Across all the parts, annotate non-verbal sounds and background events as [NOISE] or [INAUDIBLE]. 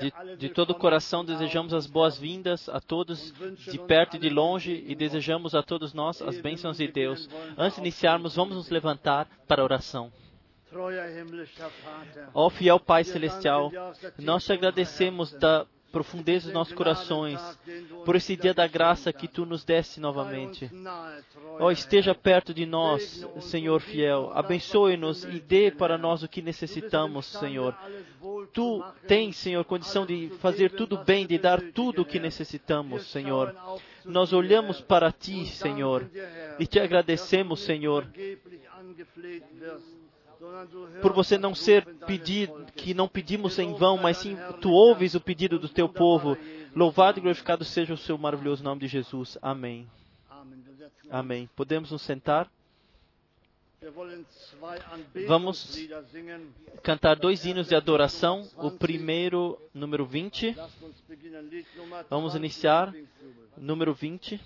De, de todo o coração desejamos as boas-vindas a todos de perto e de longe e desejamos a todos nós as bênçãos de Deus. Antes de iniciarmos, vamos nos levantar para a oração. Ó fiel Pai Celestial, nós te agradecemos da profundeza dos nossos corações, por esse dia da graça que tu nos deste novamente. Ó, oh, esteja perto de nós, Senhor fiel. Abençoe-nos e dê para nós o que necessitamos, Senhor. Tu tens, Senhor, condição de fazer tudo bem, de dar tudo o que necessitamos, Senhor. Nós olhamos para ti, Senhor, e te agradecemos, Senhor por você não ser pedido, que não pedimos em vão, mas sim tu ouves o pedido do teu povo. Louvado e glorificado seja o seu maravilhoso nome de Jesus. Amém. Amém. Podemos nos sentar? Vamos cantar dois hinos de adoração. O primeiro, número 20. Vamos iniciar. Número 20.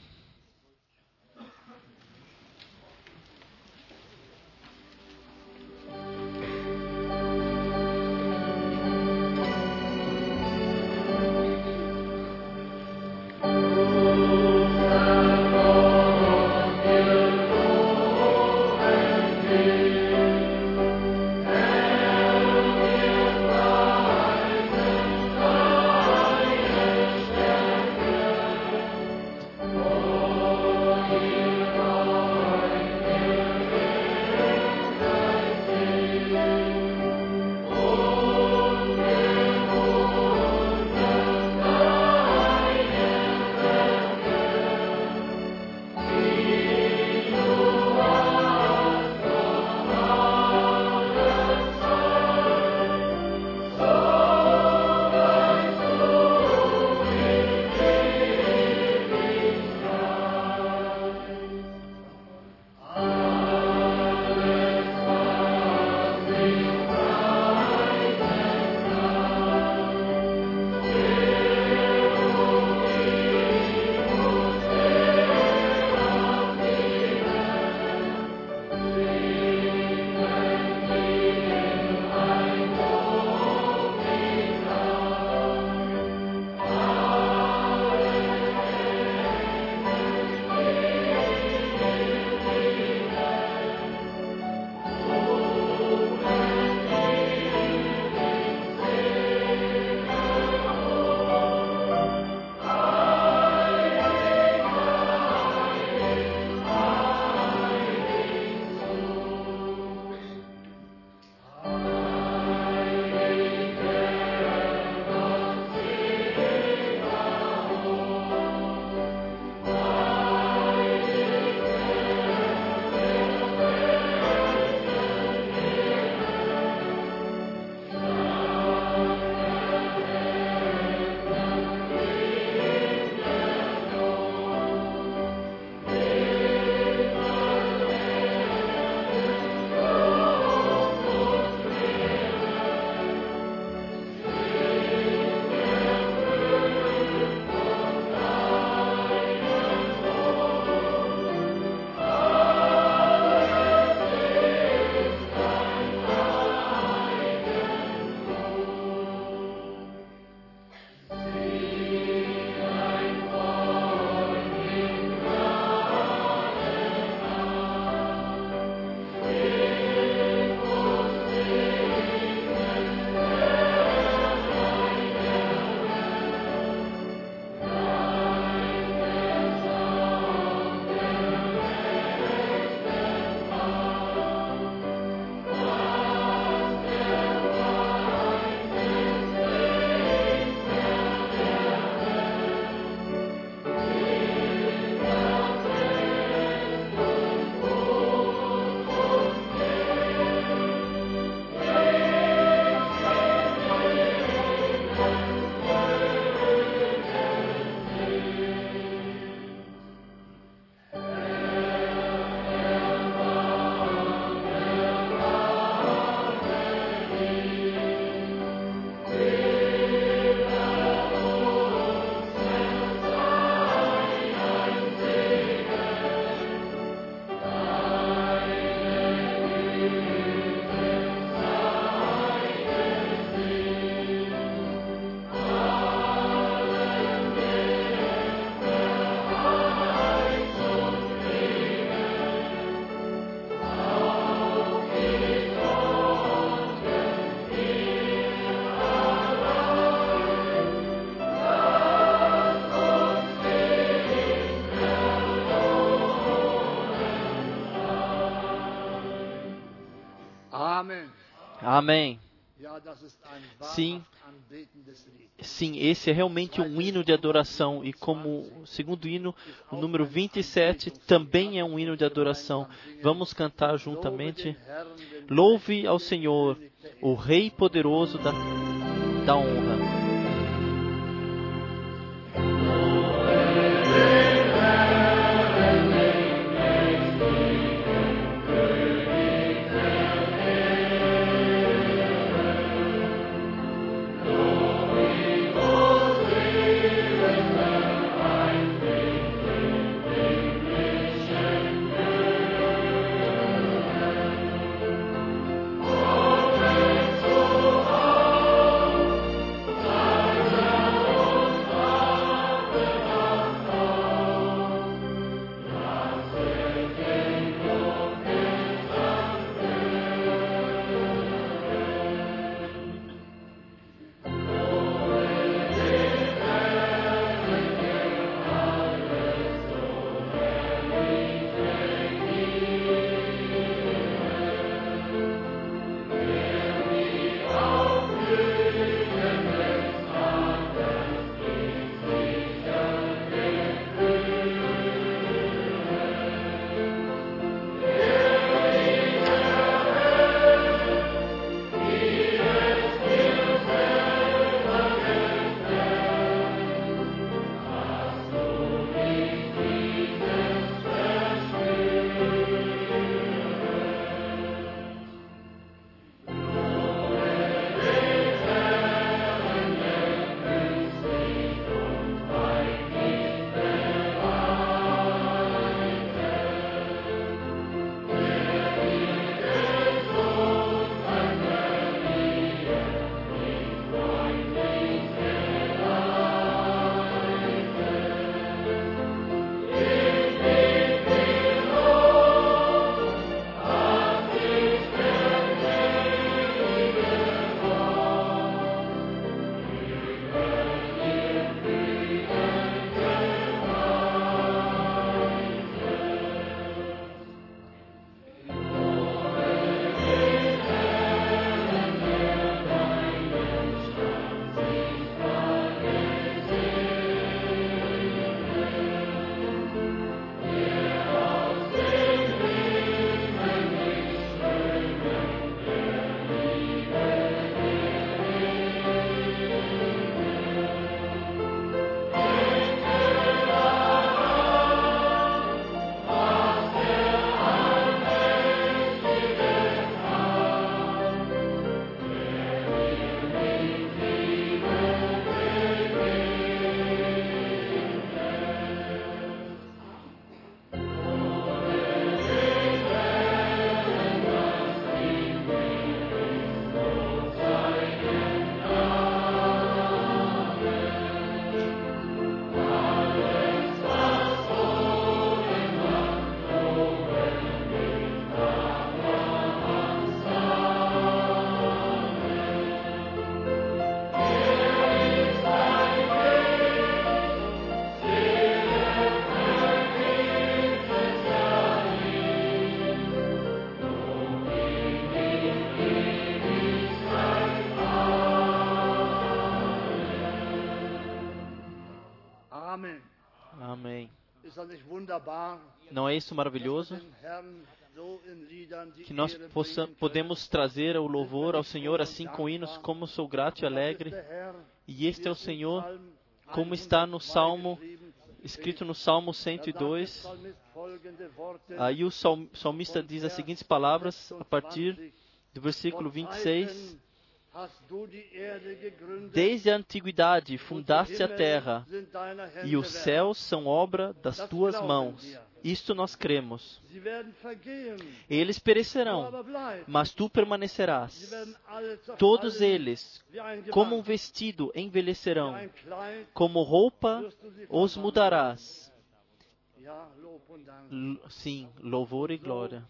Amém. Sim. Sim, esse é realmente um hino de adoração. E como o segundo hino, o número 27 também é um hino de adoração. Vamos cantar juntamente. Louve ao Senhor, o Rei poderoso da, da honra. É isso maravilhoso? Que nós possa, podemos trazer o louvor ao Senhor assim com hinos, como sou grato e alegre. E este é o Senhor, como está no 102 Salmo, escrito no Salmo Da sagt der 102. Psalmist folgende Worte, Aí o sal- salmista diz as seguintes palavras a partir 26, do versículo "Von 26. Zeiten hast du die Erde gegründet, Desde a antiguidade fundaste a terra, e os céus são obra das tuas mãos. Isto nós cremos. Eles perecerão, mas tu permanecerás. Todos eles, como um vestido, envelhecerão. Como roupa, os mudarás. Sim, louvor e glória.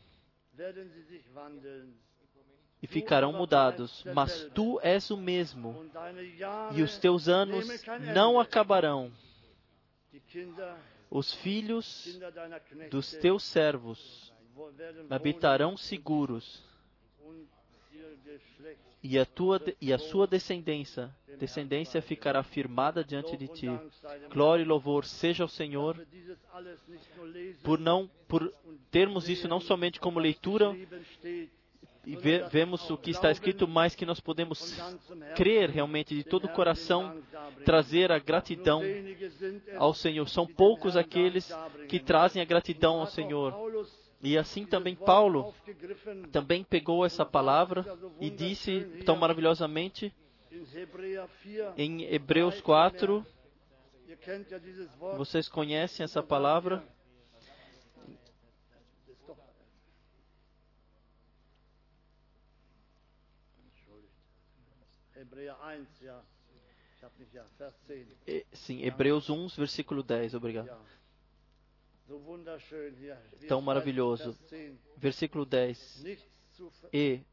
E ficarão mudados. Mas tu és o mesmo, e os teus anos não acabarão. Os filhos dos teus servos habitarão seguros, e a tua e a sua descendência, descendência ficará firmada diante de ti. Glória e louvor seja ao Senhor. Por não por termos isso não somente como leitura e ve- vemos o que está escrito, mas que nós podemos crer realmente de todo o coração, trazer a gratidão ao Senhor. São poucos aqueles que trazem a gratidão ao Senhor. E assim também Paulo também pegou essa palavra e disse tão maravilhosamente in Hebräer 4. em Hebreus 4, Ihr kennt ja dieses Wort. vocês conhecem essa palavra, sim, Hebreus 1, versículo 10, obrigado. Tão maravilhoso. Vers 10. Versículo 10. Nichts zu ver E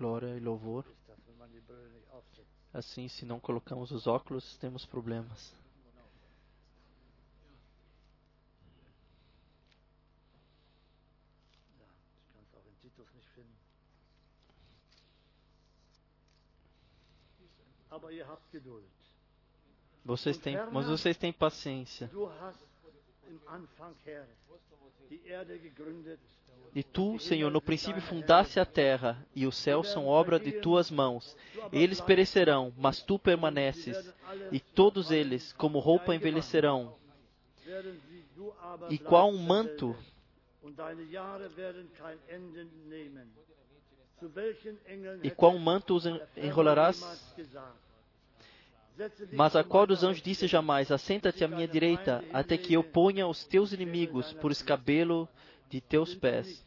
glória e louvor. Assim, se não colocamos os óculos, temos problemas. Vocês têm, mas vocês têm paciência. E tu, Senhor, no princípio fundaste a terra, e os céus são obra de tuas mãos. Eles perecerão, mas tu permaneces, e todos eles, como roupa, envelhecerão. E qual um manto, e qual um manto os enrolarás? Mas a qual dos anjos disse jamais: Assenta-te à minha direita, até que eu ponha os teus inimigos por escabelo de teus pés?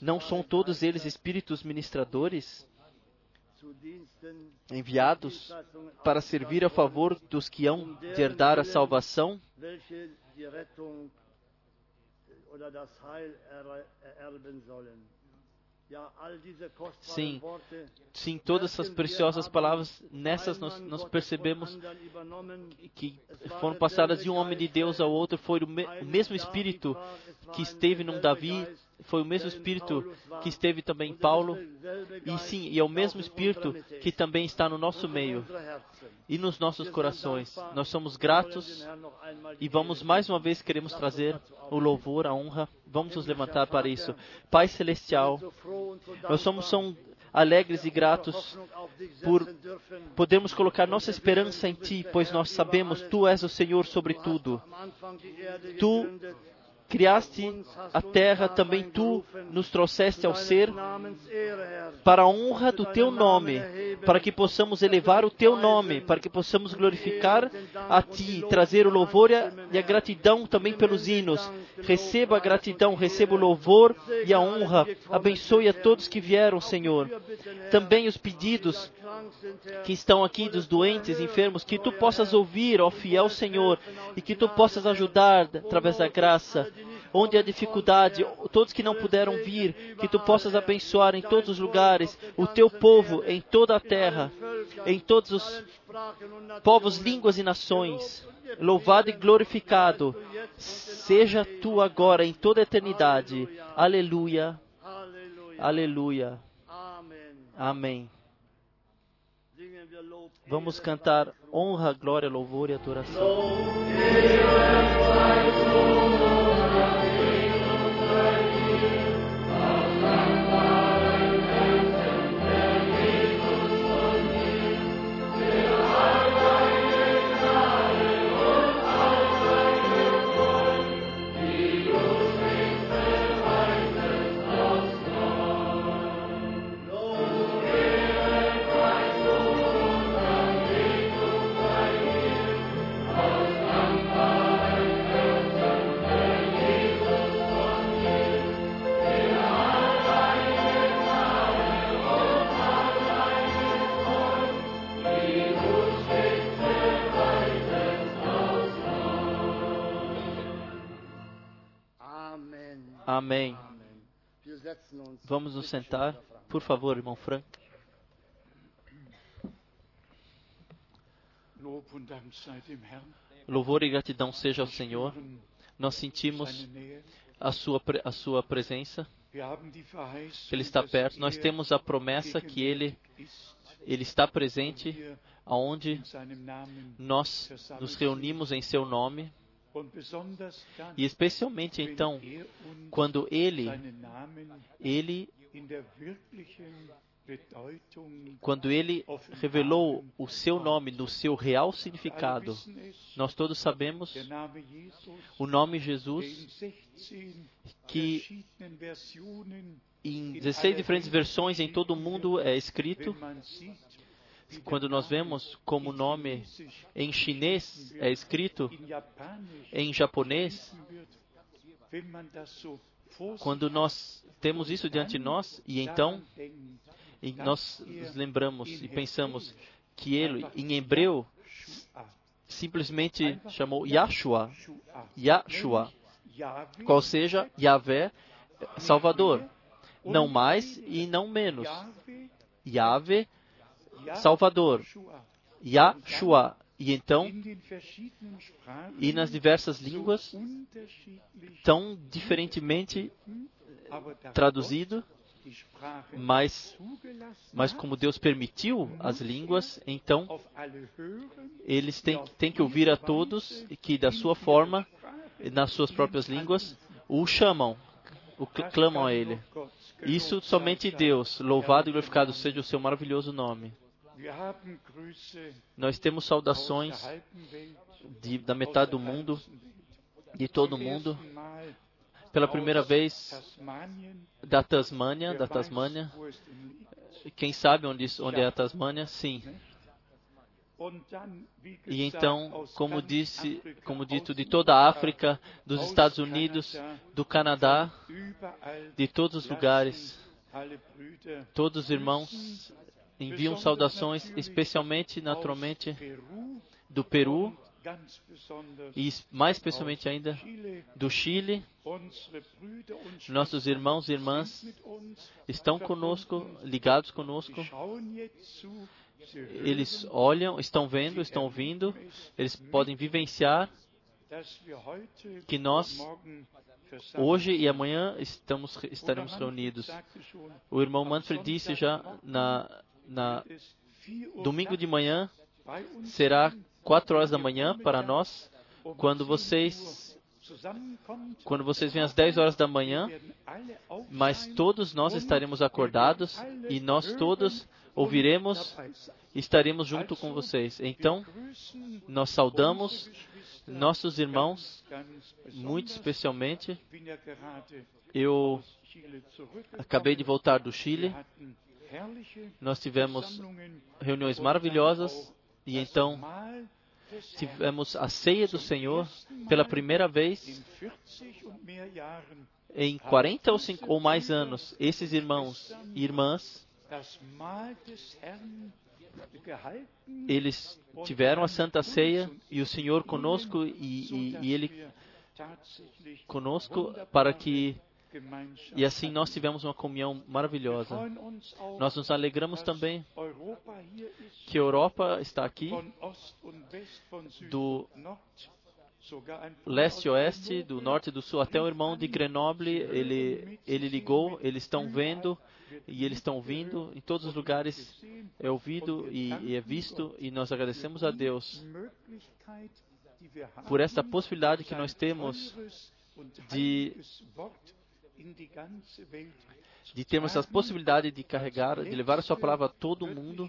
Não são todos eles espíritos ministradores, enviados para servir a favor dos que hão de herdar a salvação? Sim. Sim, todas essas preciosas palavras, nessas nós, nós percebemos que foram passadas de um homem de Deus ao outro, foi o, me, o mesmo Espírito que esteve num Davi, foi o mesmo Espírito que esteve também em Paulo, e sim, e é o mesmo Espírito que também está no nosso meio e nos nossos corações. Nós somos gratos e vamos mais uma vez queremos trazer o louvor, a honra. Vamos nos levantar para isso. Pai celestial, nós somos são alegres e gratos por podermos colocar nossa esperança em Ti, pois nós sabemos Tu és o Senhor sobre tudo. Tu criaste a terra, também Tu nos trouxeste ao ser para a honra do Teu nome, para que possamos elevar o Teu nome, para que possamos glorificar a Ti, trazer o louvor e a, gratidão também pelos hinos. Receba a gratidão, receba o louvor e a honra. Abençoe a todos que vieram, Senhor. Também os pedidos que estão aqui dos doentes, enfermos, que Tu possas ouvir, ó fiel Senhor, e que Tu possas ajudar através da graça. Onde há dificuldade, todos que não puderam vir, que Tu possas abençoar em todos os lugares, o Teu povo em toda a terra, em todos os povos, línguas e nações. Louvado e glorificado seja Tu agora em toda a eternidade. Aleluia, aleluia. Amém. Vamos cantar honra, glória, louvor e adoração. Amém. Vamos nos sentar. Por favor, irmão Frank. Louvor e gratidão seja ao Senhor. Nós sentimos a sua, a sua presença. Ele está perto. Nós temos a promessa que Ele, Ele está presente aonde nós nos reunimos em Seu nome. E especialmente então, uns quando Ele, Ele, quando Ele revelou o Seu nome no seu real significado. Nós todos sabemos o nome Jesus 16 que em 16 diferentes versões em todo o mundo é escrito. Quando nós vemos como o nome em chinês é escrito, em japonês, quando nós temos isso diante de nós e então e nós nos lembramos e pensamos que ele em hebreu simplesmente chamou Yahshua, Shua, Yahshua, qual seja Yahvé, Salvador, não mais e não menos. Yahvé, Yah- Salvador, Shua. Yahshua. E então, e nas diversas línguas, tão diferentemente da traduzido, mas, mas como Deus permitiu as línguas, então eles têm, têm que ouvir a todos que, da sua forma, nas suas próprias línguas, o chamam, o cl- clamam a Ele. Isso somente Deus, louvado e glorificado seja o seu maravilhoso nome. Nós temos saudações de, da metade do mundo, de todo mundo, pela primeira vez da Tasmânia, da Tasmânia. Quem sabe onde, onde é a Tasmânia? Sim. E então, como disse, como dito, de toda a África, dos Estados Unidos, do Canadá, de todos os lugares, todos os irmãos enviam saudações, especialmente, naturalmente, do Peru e mais especialmente ainda do Chile. Nossos irmãos e irmãs estão conosco, ligados conosco. Eles olham, estão vendo, estão ouvindo. Eles podem vivenciar que nós, hoje e amanhã, estamos, estaremos reunidos. O irmão Manfred disse já na, na es 4 Uhr domingo de manhã será quatro horas da manhã para nós. Quando 10 vocês quando vocês vêm às 10 horas da manhã, mas todos nós estaremos acordados e nós todos ouviremos e estaremos junto com vocês. Então, nós saudamos nossos irmãos, muito especialmente. Eu acabei de voltar do Chile. Nós tivemos reuniões maravilhosas e então tivemos a ceia do Senhor pela primeira vez 40 und mehr Jahren em 40 ou, 5, ou mais anos. Esses irmãos e irmãs, eles tiveram a Santa Ceia e o Senhor conosco e, e, e Ele conosco para que e assim nós tivemos uma comunhão maravilhosa. Nós nos alegramos também que a Europa está aqui, do leste oeste, do norte e do sul, até o irmão de Grenoble, ele, ele ligou, eles estão vendo e eles estão vindo, em todos os lugares é ouvido e, e é visto, e nós agradecemos a Deus por essa possibilidade que nós temos de- de termos tragen, possibilidade de carregar, de levar a sua palavra a todo mundo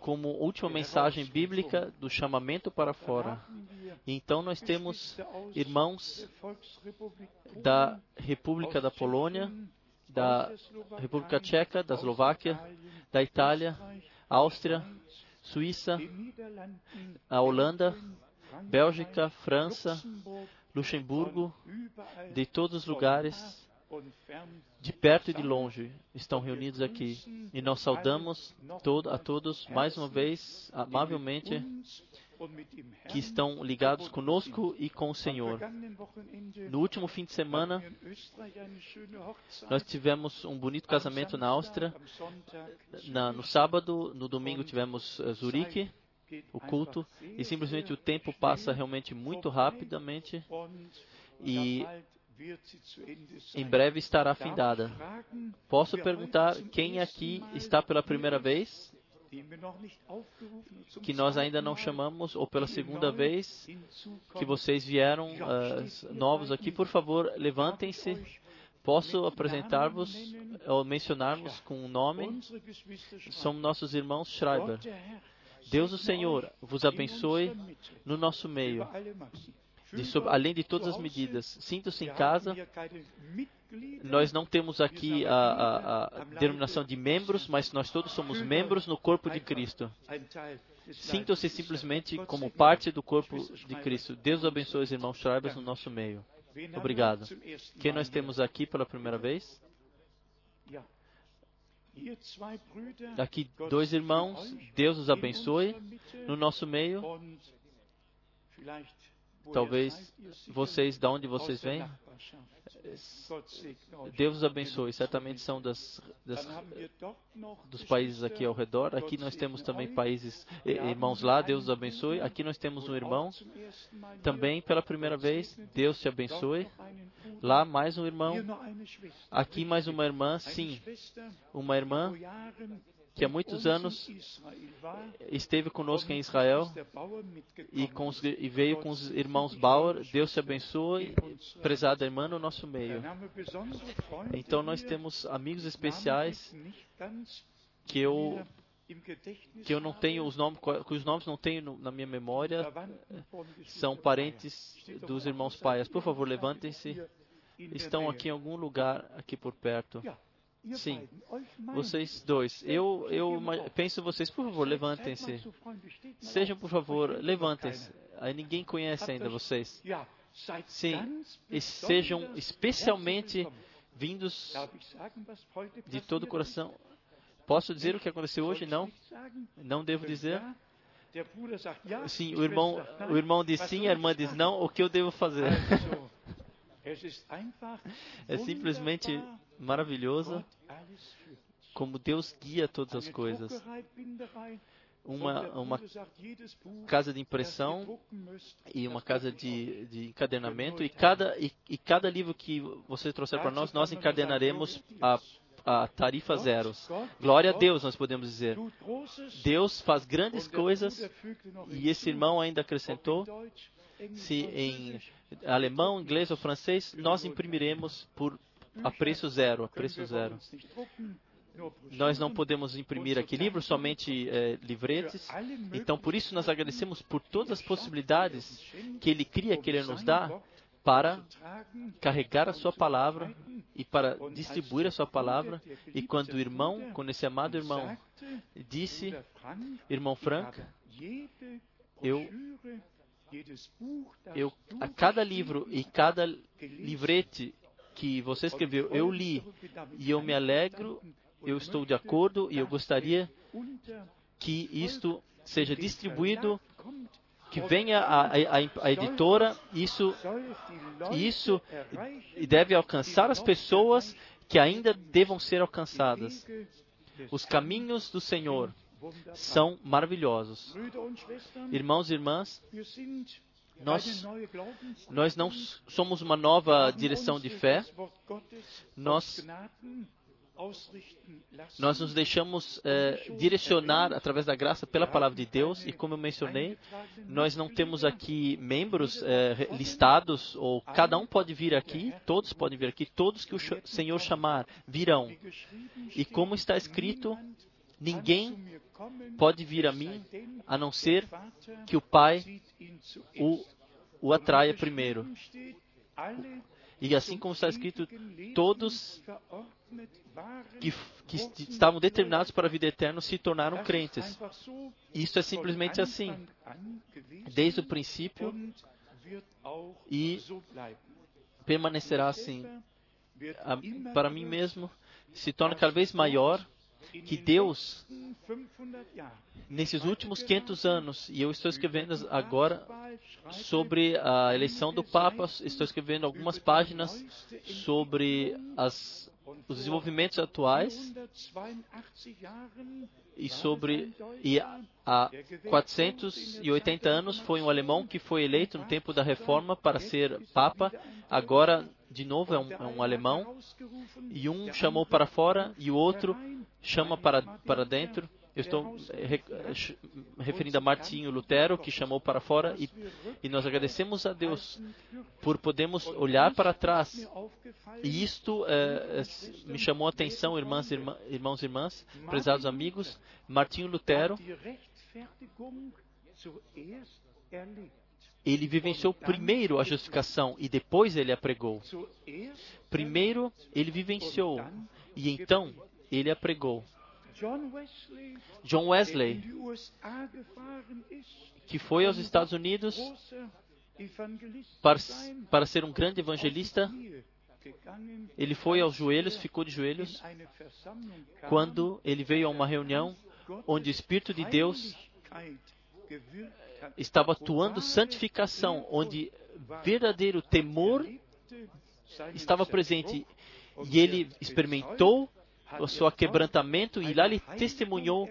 como última mensagem bíblica do chamamento para fora. E então nós temos irmãos da República da Polônia, da República Tcheca, da Eslováquia, da Itália, Áustria, Suíça, a Holanda, Bélgica, França, Luxemburg, Luxemburgo, de todos os lugares, de perto e de longe, estão reunidos aqui. E nós saudamos a todos mais uma vez, amavelmente, que estão ligados conosco e com o Senhor. No último fim de semana, nós tivemos um bonito casamento na Áustria. Na, no sábado, no domingo, tivemos uh, Zurique, o culto, e simplesmente o tempo passa realmente muito rapidamente e em breve estará findada. Posso perguntar quem aqui está pela primeira vez? Que nós ainda não chamamos, ou pela segunda vez que vocês vieram uh, novos aqui, por favor, levantem-se. Posso apresentar-vos ou mencionar-vos com o um nome? Somos nossos irmãos Schreiber. Deus, o Senhor, vos abençoe no nosso meio de, além de todas as medidas. Sintam-se em casa. Nós não temos aqui a, a, a, denominação de membros, mas nós todos somos membros no corpo de Cristo. Sintam-se simplesmente como parte do corpo de Cristo. Deus abençoe os irmãos Schreibers no nosso meio. Obrigado. Quem nós temos aqui pela primeira vez? Aqui dois irmãos, Deus os abençoe no nosso meio. Talvez vocês, de onde vocês vêm, Deus os abençoe. Certamente são das, das, dos países aqui ao redor. Aqui nós temos também países, irmãos lá, Deus os abençoe. Aqui nós temos um irmão, também pela primeira vez, Deus te abençoe. Lá mais um irmão. Aqui mais uma irmã, sim, uma irmã que há muitos anos esteve conosco em Israel e, os, e, veio com os irmãos Bauer. Deus te abençoe, prezada irmã, no nosso meio. Então, nós temos amigos especiais que eu que eu não tenho os nomes, cujos nomes não tenho na minha memória, são parentes dos irmãos Paias. Por favor, levantem-se. Estão aqui em algum lugar aqui por perto. Sim, vocês dois. Eu, eu penso vocês, por favor, levantem-se. Sejam, por favor, levantem-se. Aí ninguém conhece ainda vocês. Sim, e sejam especialmente vindos de todo o coração. Posso dizer o que aconteceu hoje? Não? Não devo dizer? Sim, o irmão, o irmão diz sim, a irmã diz não. O que eu devo fazer? [LAUGHS] É simplesmente maravilhoso como Deus guia todas as coisas. Uma, uma casa de impressão e uma casa de, de encadenamento, e cada, e, e cada livro que você trouxer para nós, nós encadenaremos a a tarifa zero. Glória a Deus, nós podemos dizer. Deus faz grandes coisas e esse irmão ainda acrescentou se em alemão, inglês ou francês, nós imprimiremos por a preço zero, a preço zero. Nós não podemos imprimir aqui livros, somente é, livretes. Então, por isso, nós agradecemos por todas as possibilidades que Ele cria, que Ele nos dá, para carregar a Sua palavra e para distribuir a Sua palavra. E quando o irmão, quando esse amado irmão disse, irmão Frank, eu eu, a cada livro e cada livrete que você escreveu, eu li e eu me alegro, eu estou de acordo e eu gostaria que isto seja distribuído, que venha a, a, a editora, isso, isso deve alcançar as pessoas que ainda devam ser alcançadas. Os caminhos do Senhor são maravilhosos. Irmãos e irmãs, nós, nós não somos uma nova direção de fé, nós, nós nos deixamos é, direcionar através da graça pela palavra de Deus, e como eu mencionei, nós não temos aqui membros é, listados, ou cada um pode vir aqui, todos podem vir aqui, todos que o Senhor chamar virão. E como está escrito, ninguém pode vir a mim a não ser que o Pai o, o atraia primeiro. E assim como está escrito, todos que, que, estavam determinados para a vida eterna se tornaram crentes. Isso é simplesmente assim, desde o princípio e permanecerá assim. para mim mesmo, se torna cada vez maior que Deus nesses últimos 500 anos, e eu estou escrevendo agora sobre a eleição do Papa, estou escrevendo algumas páginas sobre as, os desenvolvimentos atuais e sobre e há 480 anos foi um alemão que foi eleito no tempo da reforma para ser papa. Agora, de novo, é um, é um alemão. E um chamou para fora e o outro chama para, para dentro. Eu estou re, referindo a Martinho Lutero, que chamou para fora, e, e, nós agradecemos a Deus por podermos olhar para trás. E isto é, me chamou a atenção, irmãs, irmã, irmãos e irmãs, prezados amigos. Martinho Lutero, ele vivenciou primeiro a justificação e depois ele a pregou. Primeiro ele vivenciou e então ele a pregou. John Wesley, que foi aos Estados Unidos para, para ser um grande evangelista, ele foi aos joelhos, ficou de joelhos, quando ele veio a uma reunião onde o Espírito de Deus estava atuando santificação, onde verdadeiro temor estava presente. E ele experimentou o seu quebrantamento e lá ele testemunhou,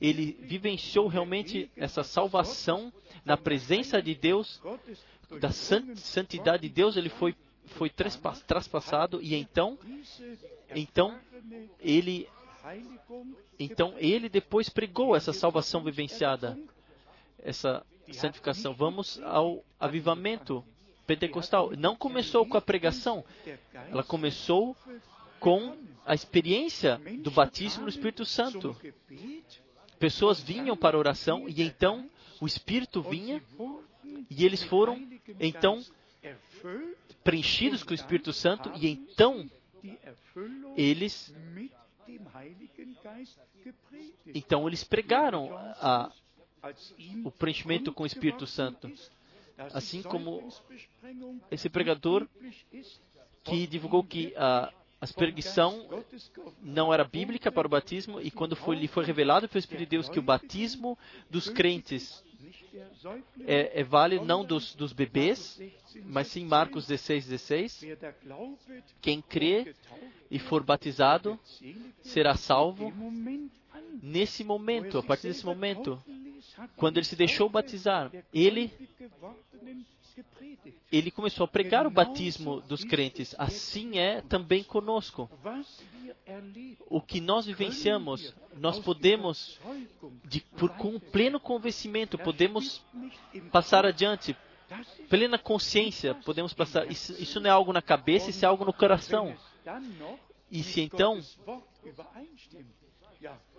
ele vivenciou realmente essa salvação na presença de Deus, da santidade de Deus, ele foi foi traspassado e então então ele então ele depois pregou essa salvação vivenciada, essa santificação. Vamos ao avivamento pentecostal. Não começou com a pregação, ela começou com a experiência do batismo no Espírito Santo. Pessoas vinham para a oração e então o Espírito vinha e eles foram então preenchidos com o Espírito Santo e então eles então eles pregaram a, o preenchimento com o Espírito Santo. Assim como esse pregador que divulgou que a a perseguição não era bíblica para o batismo e quando foi, lhe foi revelado pelo Espírito de Deus que o batismo dos crentes é, é válido não dos, dos bebês, mas sim Marcos 16, 16. Quem crê e for batizado será salvo. Nesse momento, a partir desse momento, quando ele se deixou batizar, ele ele começou a pregar o batismo dos crentes. Assim é também conosco. O que nós vivenciamos, nós podemos, de, por, com pleno convencimento, podemos passar adiante. Plena consciência, podemos passar. Isso, isso não é algo na cabeça, isso é algo no coração. E se então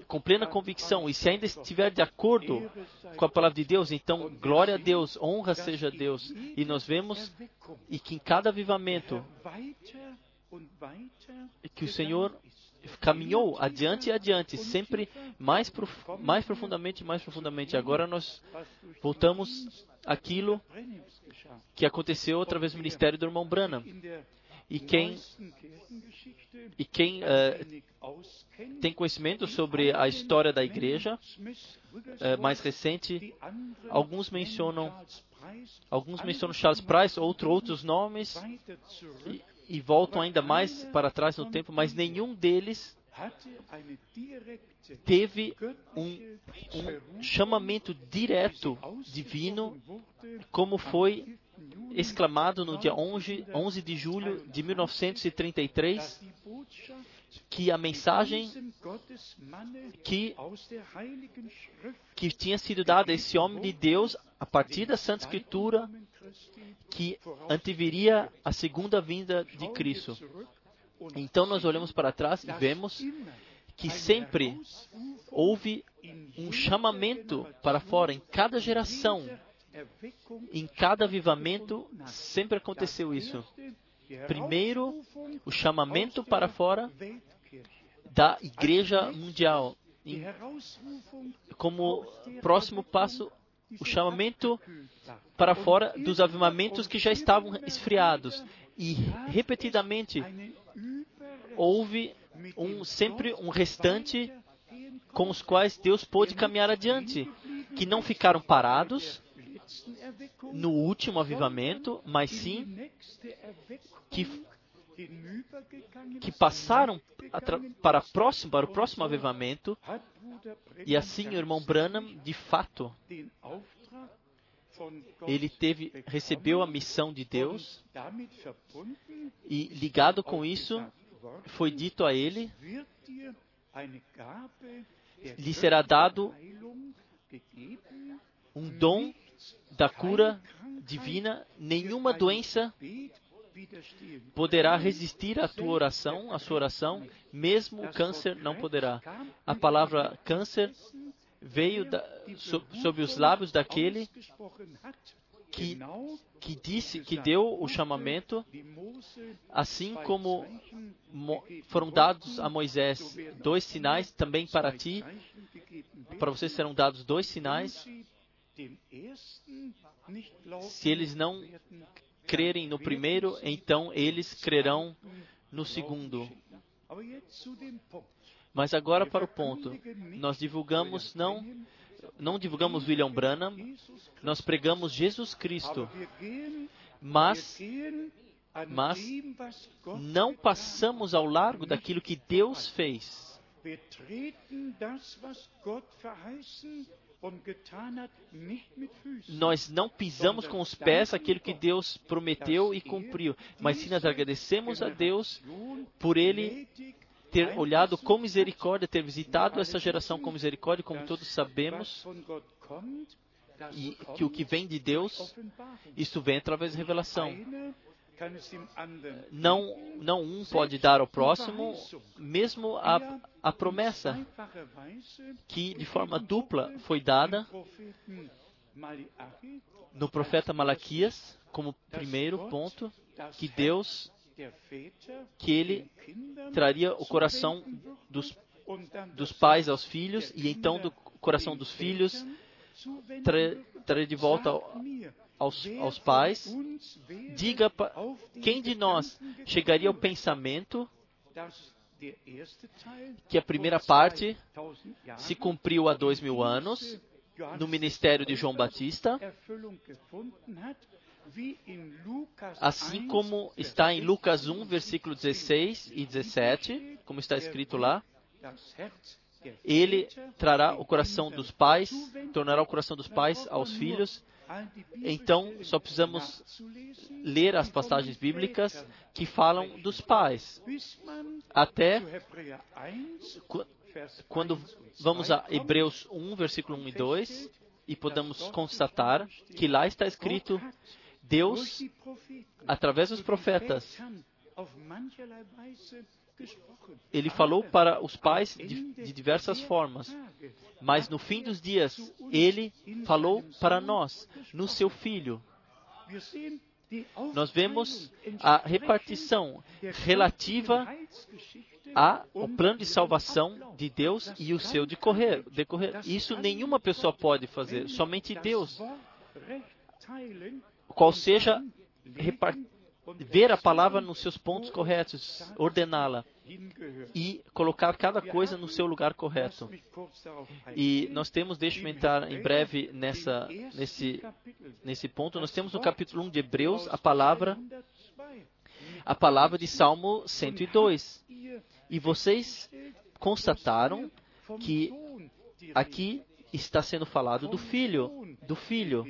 com plena convicção, e se ainda estiver de acordo com a palavra de Deus, então glória a Deus, honra seja a Deus. E nós vemos e que em cada avivamento que o Senhor caminhou adiante e adiante, sempre mais, prof, mais profundamente e mais profundamente. Agora nós voltamos àquilo que aconteceu através do ministério do irmão Branham. E quem, e quem uh, tem conhecimento sobre a história da igreja uh, mais recente, alguns mencionam, alguns mencionam Charles Price, outro, outros nomes, e, e voltam ainda mais para trás no tempo, mas nenhum deles teve um, um, chamamento direto divino, como foi exclamado no dia 11, 11 de julho de 1933 que a mensagem que, que tinha sido dada a esse homem de Deus a partir da Santa Escritura que anteviria a segunda vinda de Cristo. Então nós olhamos para trás e vemos que sempre houve um chamamento para fora em cada geração em cada avivamento sempre aconteceu isso. Primeiro, o chamamento para fora da Igreja Mundial. como próximo passo, o chamamento para fora dos avivamentos que já estavam esfriados. E repetidamente houve um, sempre um restante com os quais Deus pôde caminhar adiante, que não ficaram parados no último avivamento, mas sim que, que passaram para, a próxima, para o próximo avivamento. E assim o irmão Branham, de fato, ele teve, recebeu a missão de Deus e ligado com isso foi dito a ele lhe será dado um dom da cura divina, nenhuma doença poderá resistir à tua oração, à sua oração, mesmo o câncer não poderá. A palavra câncer veio da, so, sob os lábios daquele que, que disse, que deu o chamamento, assim como mo, foram dados a Moisés dois sinais, também para ti, para vocês serão dados dois sinais. Se eles não crerem no primeiro, então eles crerão no segundo. Mas agora para o ponto. Nós divulgamos não não divulgamos William Branham, nós pregamos Jesus Cristo. Mas mas não passamos ao largo daquilo que Deus fez. Nós não pisamos com os pés aquilo que Deus prometeu e cumpriu, mas sim nós agradecemos a Deus por Ele ter olhado com misericórdia, ter visitado essa geração com misericórdia, como todos sabemos, e que o que vem de Deus, isso vem através da revelação. Não, não um pode dar ao próximo, mesmo a, a promessa que de forma dupla foi dada no profeta Malaquias, como primeiro ponto, que Deus que ele traria o coração dos, dos pais aos filhos e então do coração dos filhos tra, traria de volta aos, aos pais. Diga quem de nós chegaria ao pensamento que a primeira parte se cumpriu há dois mil anos no ministério de João Batista Assim como está em Lucas 1, versículo 16 e 17, como está escrito lá, ele trará o coração dos pais, tornará o coração dos pais aos filhos. Então, só precisamos ler as passagens bíblicas que falam dos pais. Até quando vamos a Hebreus 1, versículo 1 e 2, e podemos constatar que lá está escrito Deus, através dos profetas, ele falou para os pais de, de, diversas formas, mas no fim dos dias, ele falou para nós, no seu Filho. Nós vemos a repartição relativa ao plano de salvação de Deus e o seu decorrer. decorrer. Isso nenhuma pessoa pode fazer, somente Deus qual seja ver a palavra nos seus pontos corretos, ordená-la e colocar cada coisa no seu lugar correto. E nós temos, deixe-me entrar em breve nessa, nesse, nesse ponto, nós temos no capítulo 1 de Hebreus a palavra, a palavra de Salmo 102. E vocês constataram que aqui está sendo falado do filho, do filho.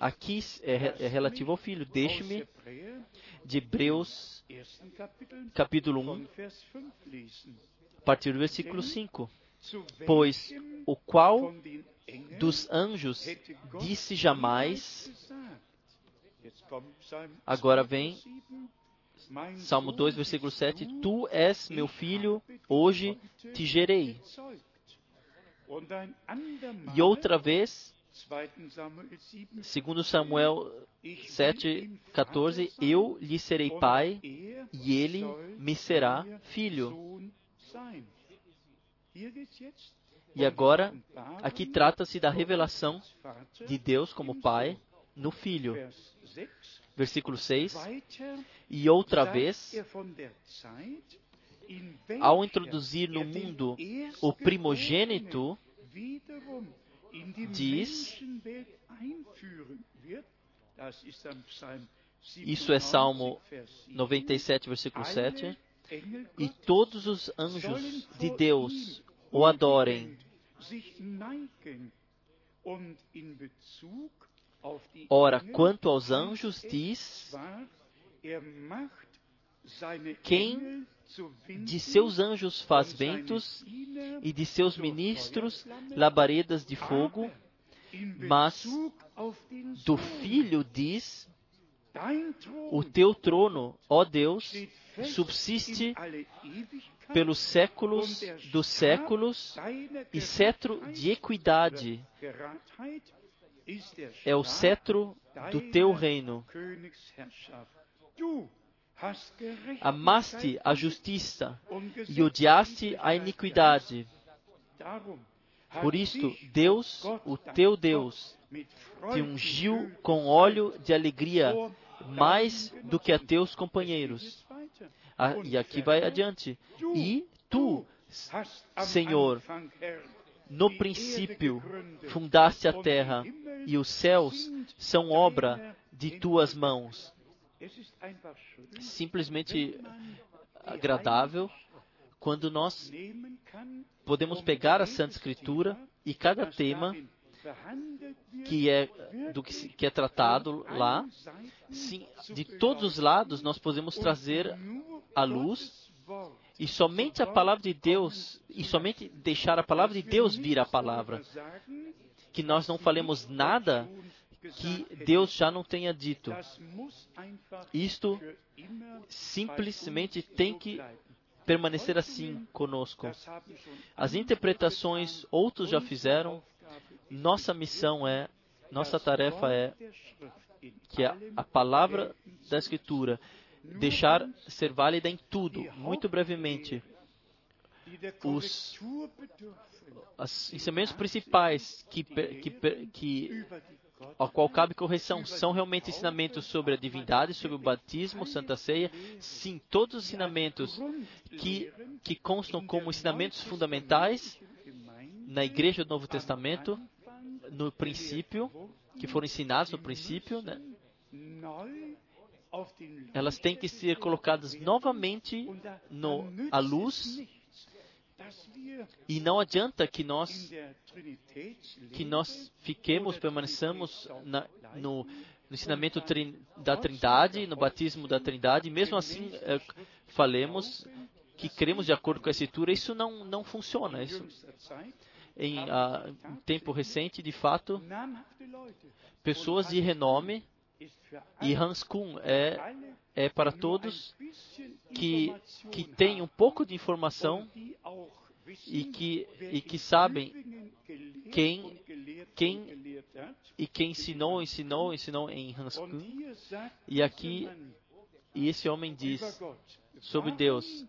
Aqui é, é relativo ao filho. Deixe-me de Hebreus, capítulo 1, a partir do versículo 5. Pois o qual dos anjos disse jamais. Agora vem Salmo 2, versículo 7. Tu és meu filho, hoje te gerei. E outra vez, Segundo Samuel 7:14, eu lhe serei pai e ele me será filho. E agora, aqui trata-se da revelação de Deus como Pai no Filho. Versículo 6. E outra vez, ao introduzir no mundo o primogênito, diz, isso é Salmo 97, versículo 7, e todos os anjos de Deus o adorem. Ora, quanto aos anjos, diz: Quem de seus anjos faz ventos e de seus ministros labaredas de fogo, mas do filho diz: O teu trono, ó Deus, subsiste pelos séculos dos séculos e cetro de equidade. É o cetro do teu reino. Amaste a justiça e odiaste a iniquidade. Por isto, Deus, o teu Deus, te ungiu com óleo de alegria mais do que a teus companheiros. Ah, e aqui vai adiante. E tu, Senhor, no princípio fundaste a terra e os céus são obra de tuas mãos. Simplesmente agradável. Quando nós podemos pegar a Santa Escritura e cada tema que é do que, que é tratado lá, sim, de todos os lados nós podemos trazer a luz e somente a palavra de Deus e somente deixar a palavra de Deus vir a palavra, que nós não falemos nada que Deus já não tenha dito. Isto simplesmente tem que permanecer assim conosco. As interpretações outros já fizeram. Nossa missão é, nossa tarefa é que a, a palavra da Escritura deixar ser válida em tudo, muito brevemente. Os, os ensinamentos principais que, que, que, ao qual cabe correção são realmente ensinamentos sobre a divindade, sobre o batismo, Santa Ceia. Sim, todos os ensinamentos que, que constam como ensinamentos fundamentais na Igreja do Novo Testamento, no princípio, que foram ensinados no princípio, né? elas têm que ser colocadas novamente no, à luz e não adianta que nós que nós fiquemos, permaneçamos na, no, no, ensinamento trin, da Trindade, no batismo da Trindade, mesmo assim é, falemos que cremos de acordo com a Escritura, isso não, não funciona. Isso, em uh, um tempo recente, de fato, pessoas de renome e Hans Kuhn é, é para todos que, que têm um pouco de informação e que, e que sabem quem, quem e quem ensinou, ensinou, ensinou em Hans Kuhn. E aqui, e esse homem diz sobre Deus,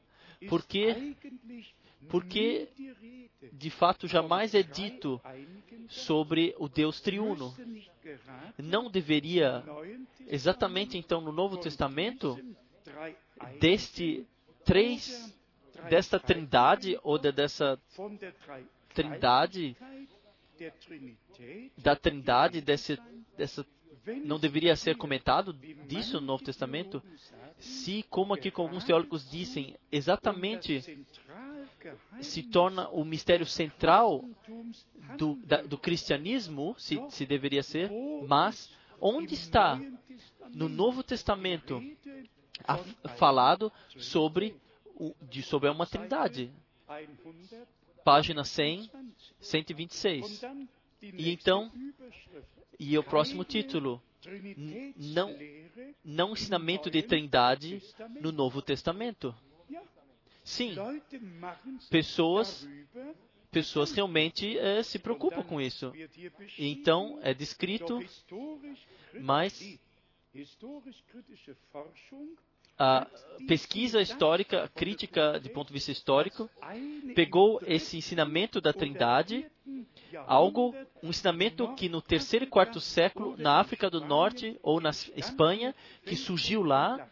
porque porque de fato jamais é dito sobre o Deus triuno. Não deveria, exatamente então no Novo Testamento, deste três, desta trindade, ou de, dessa trindade, da trindade, desse, dessa, não deveria ser comentado disso no Novo Testamento? Se, como aqui com alguns teólogos dizem, exatamente se torna o mistério central do, da, do cristianismo, se, se deveria ser, mas onde está no Novo Testamento a, falado sobre, o, de, sobre uma trindade? Página 100, 126. E então, e o próximo título, não, não ensinamento de trindade no Novo Testamento. Sim, pessoas, pessoas realmente é, se preocupam com isso. Então, é descrito, mas a pesquisa histórica, crítica de ponto de vista histórico, pegou esse ensinamento da Trindade, algo, um ensinamento que no terceiro e quarto século, na África do Norte ou na Espanha, que surgiu lá,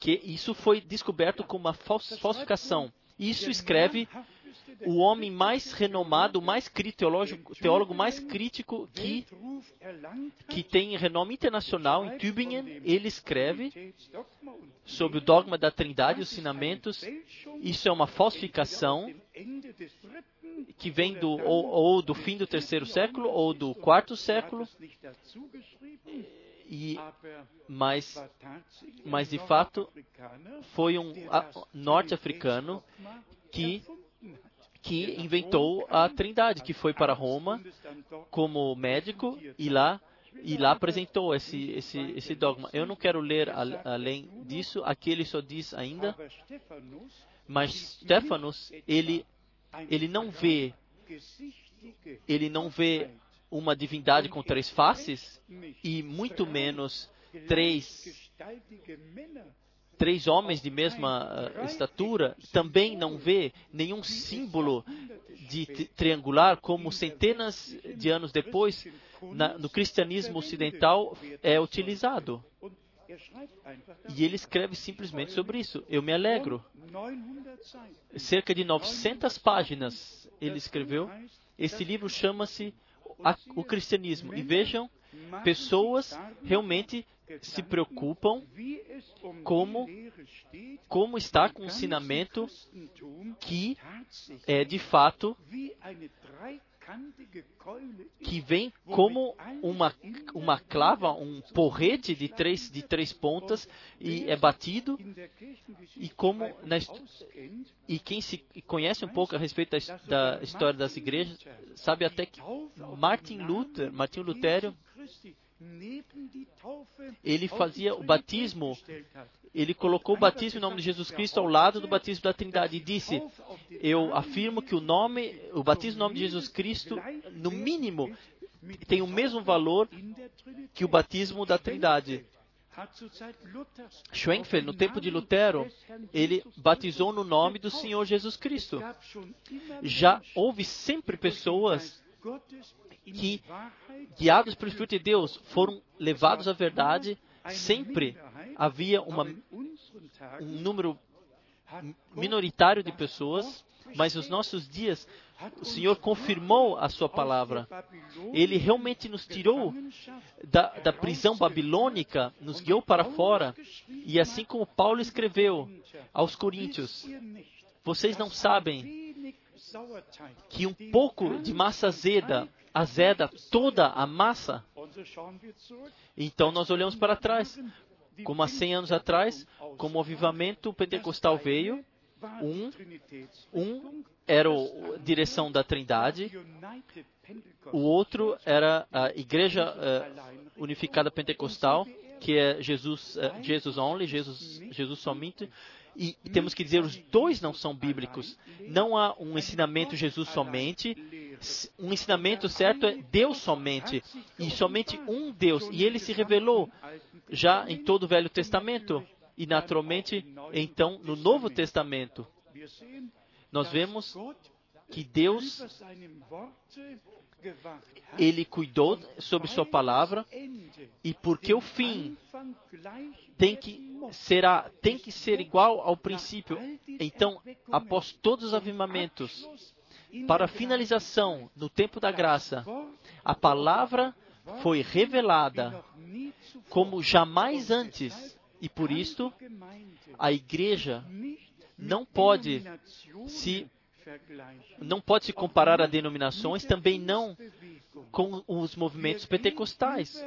que isso foi descoberto como uma falsificação. Isso escreve o homem mais renomado, mais teólogo, teólogo mais crítico que, que tem renome internacional em Tübingen. Ele escreve sobre o dogma da Trindade, os ensinamentos. Isso é uma falsificação que vem do, ou, ou do fim do terceiro século ou do quarto século. E, mas, mas de fato foi um norte-africano que que inventou a Trindade, que foi para Roma como médico e lá e lá apresentou esse, esse, esse dogma. Eu não quero ler além disso, aqui ele só diz ainda, mas Stefanos, ele, ele não vê, ele não vê uma divindade com três faces e muito menos três três homens de mesma uh, estatura, também não vê nenhum símbolo de triangular como centenas de anos depois na, no cristianismo ocidental é utilizado. E ele escreve simplesmente sobre isso. Eu me alegro. Cerca de 900 páginas ele escreveu. Esse livro chama-se O Cristianismo. E vejam, pessoas realmente se preocupam como, como está com o ensinamento que é de fato que vem como uma, uma clava, um porrete de três, de três pontas e é batido e como na, e quem se conhece um pouco a respeito da, da história das igrejas sabe até que Martin Luther, Martin Lutero ele fazia o batismo, ele colocou o batismo em nome de Jesus Cristo ao lado do batismo da Trindade e disse: Eu afirmo que o nome, o batismo em nome de Jesus Cristo, no mínimo, tem o mesmo valor que o batismo da Trindade. Schwenkfeld, no tempo de Lutero, ele batizou no nome do Senhor Jesus Cristo. Já houve sempre pessoas que, guiados pelo Espírito de Deus, foram levados à verdade, sempre havia uma, um número minoritário de pessoas, mas nos nossos dias o Senhor confirmou a sua palavra. Ele realmente nos tirou da, da prisão babilônica, nos guiou para fora. E assim como Paulo escreveu aos Coríntios, vocês não sabem que um pouco de massa azeda azeda toda a massa. Então nós olhamos para trás. Como há 100 anos atrás, como o avivamento pentecostal veio, um, um era a direção da Trindade, o outro era a Igreja uh, Unificada Pentecostal, que é Jesus, uh, Jesus only, Jesus, Jesus somente. E temos que dizer, os dois não são bíblicos. Não há um ensinamento Jesus somente. Um ensinamento certo é Deus somente. E somente um Deus. E ele se revelou já em todo o Velho Testamento. E naturalmente, então, no Novo Testamento. Nós vemos que Deus ele cuidou sobre sua palavra e porque o fim tem que será tem que ser igual ao princípio. Então, após todos os avivamentos, para a finalização no tempo da graça, a palavra foi revelada como jamais antes e por isto a igreja não pode se não pode se comparar a denominações, também não com os movimentos pentecostais.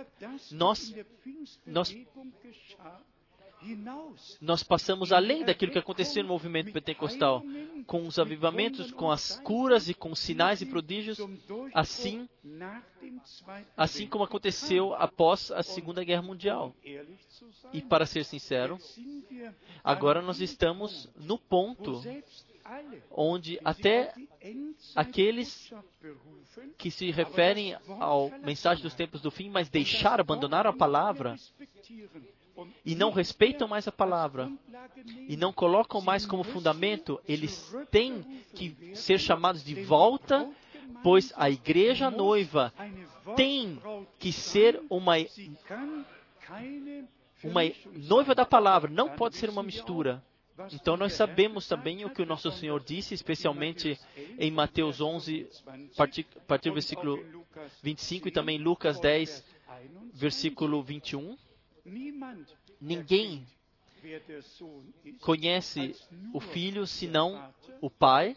Nós, nós, nós passamos além daquilo que aconteceu no movimento pentecostal, com os avivamentos, com as curas e com sinais e prodígios, assim, assim como aconteceu após a Segunda Guerra Mundial. E para ser sincero, agora nós estamos no ponto onde até aqueles que se referem ao mensagem dos tempos do fim, mas deixaram, abandonaram a palavra e não respeitam mais a palavra e não colocam mais como fundamento, eles têm que ser chamados de volta, pois a igreja noiva tem que ser uma uma noiva da palavra, não pode ser uma mistura. Então nós sabemos também o que o nosso Senhor disse, especialmente em Mateus 11, a partir, do versículo 25 e também Lucas 10, versículo 21. Ninguém conhece o filho senão o pai,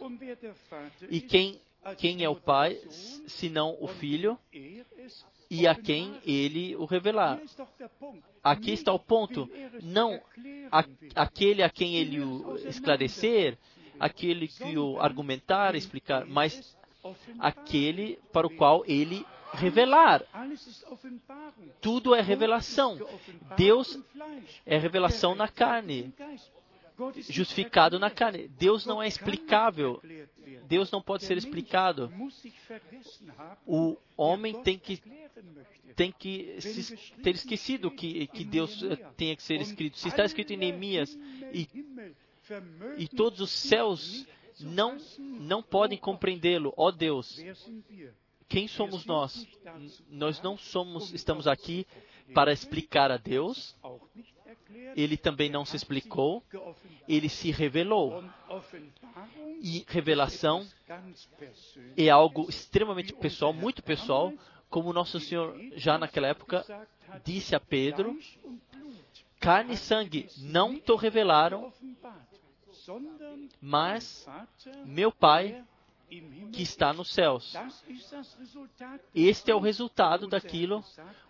e quem, quem é o pai senão o filho, e a quem ele o revelar. Aqui está o ponto. Não a, aquele a quem ele o esclarecer, aquele que o argumentar, explicar, mas aquele para o qual ele revelar. Tudo é revelação. Deus é revelação na carne, justificado na carne. Deus não é explicável. Deus não pode ser explicado. O homem tem que tem que ter esquecido que, que Deus eh, tenha que ser escrito. Se está escrito em Neemias e, e todos os céus não, não podem compreendê-lo, ó Deus, quem somos nós? Nós não somos, estamos aqui para explicar a Deus. Ele também não se explicou, ele se revelou. E revelação é algo extremamente pessoal, muito pessoal, como nosso Senhor já naquela época disse a Pedro: carne e sangue não te revelaram, mas meu Pai que está nos céus. Este é o resultado daquilo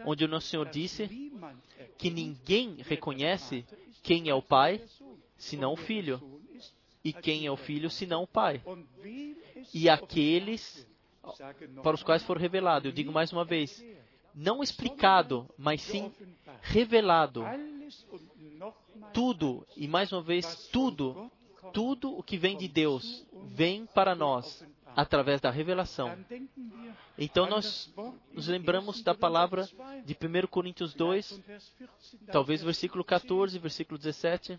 onde o nosso Senhor disse que ninguém reconhece quem é o Pai senão o Filho, e quem é o Filho senão o Pai. E aqueles para os quais for revelado. Eu digo mais uma vez, não explicado, mas sim revelado. Tudo, e mais uma vez, tudo, tudo o que vem de Deus vem para nós através da revelação. Então nós nos lembramos da palavra de 1 Coríntios 2, talvez versículo 14, versículo 17.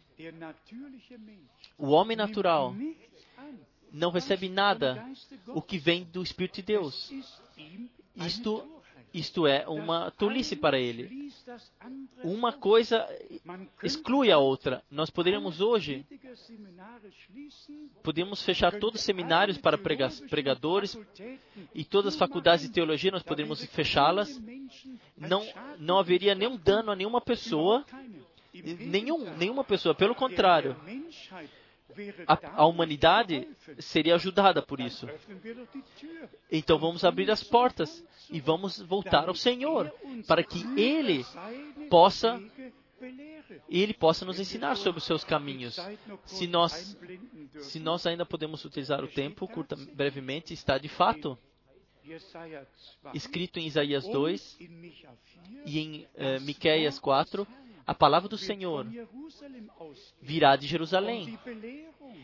O homem natural não recebe nada o que vem do Espírito de Deus. Isto, isto é uma tolice para ele. Uma coisa exclui a outra. Nós poderíamos hoje, podemos fechar todos os seminários para pregadores e todas as faculdades de teologia, nós poderíamos fechá-las. Não, não haveria nenhum dano a nenhuma pessoa, nenhum, nenhuma pessoa. Pelo contrário, a, a, humanidade seria ajudada por isso. Então vamos abrir as portas e vamos voltar ao Senhor para que Ele possa ele possa nos ensinar sobre os seus caminhos. Se nós, se nós ainda podemos utilizar o tempo, curta, brevemente, está de fato escrito em Isaías 2 e em uh, Miqueias 4 a palavra do Senhor virá de Jerusalém.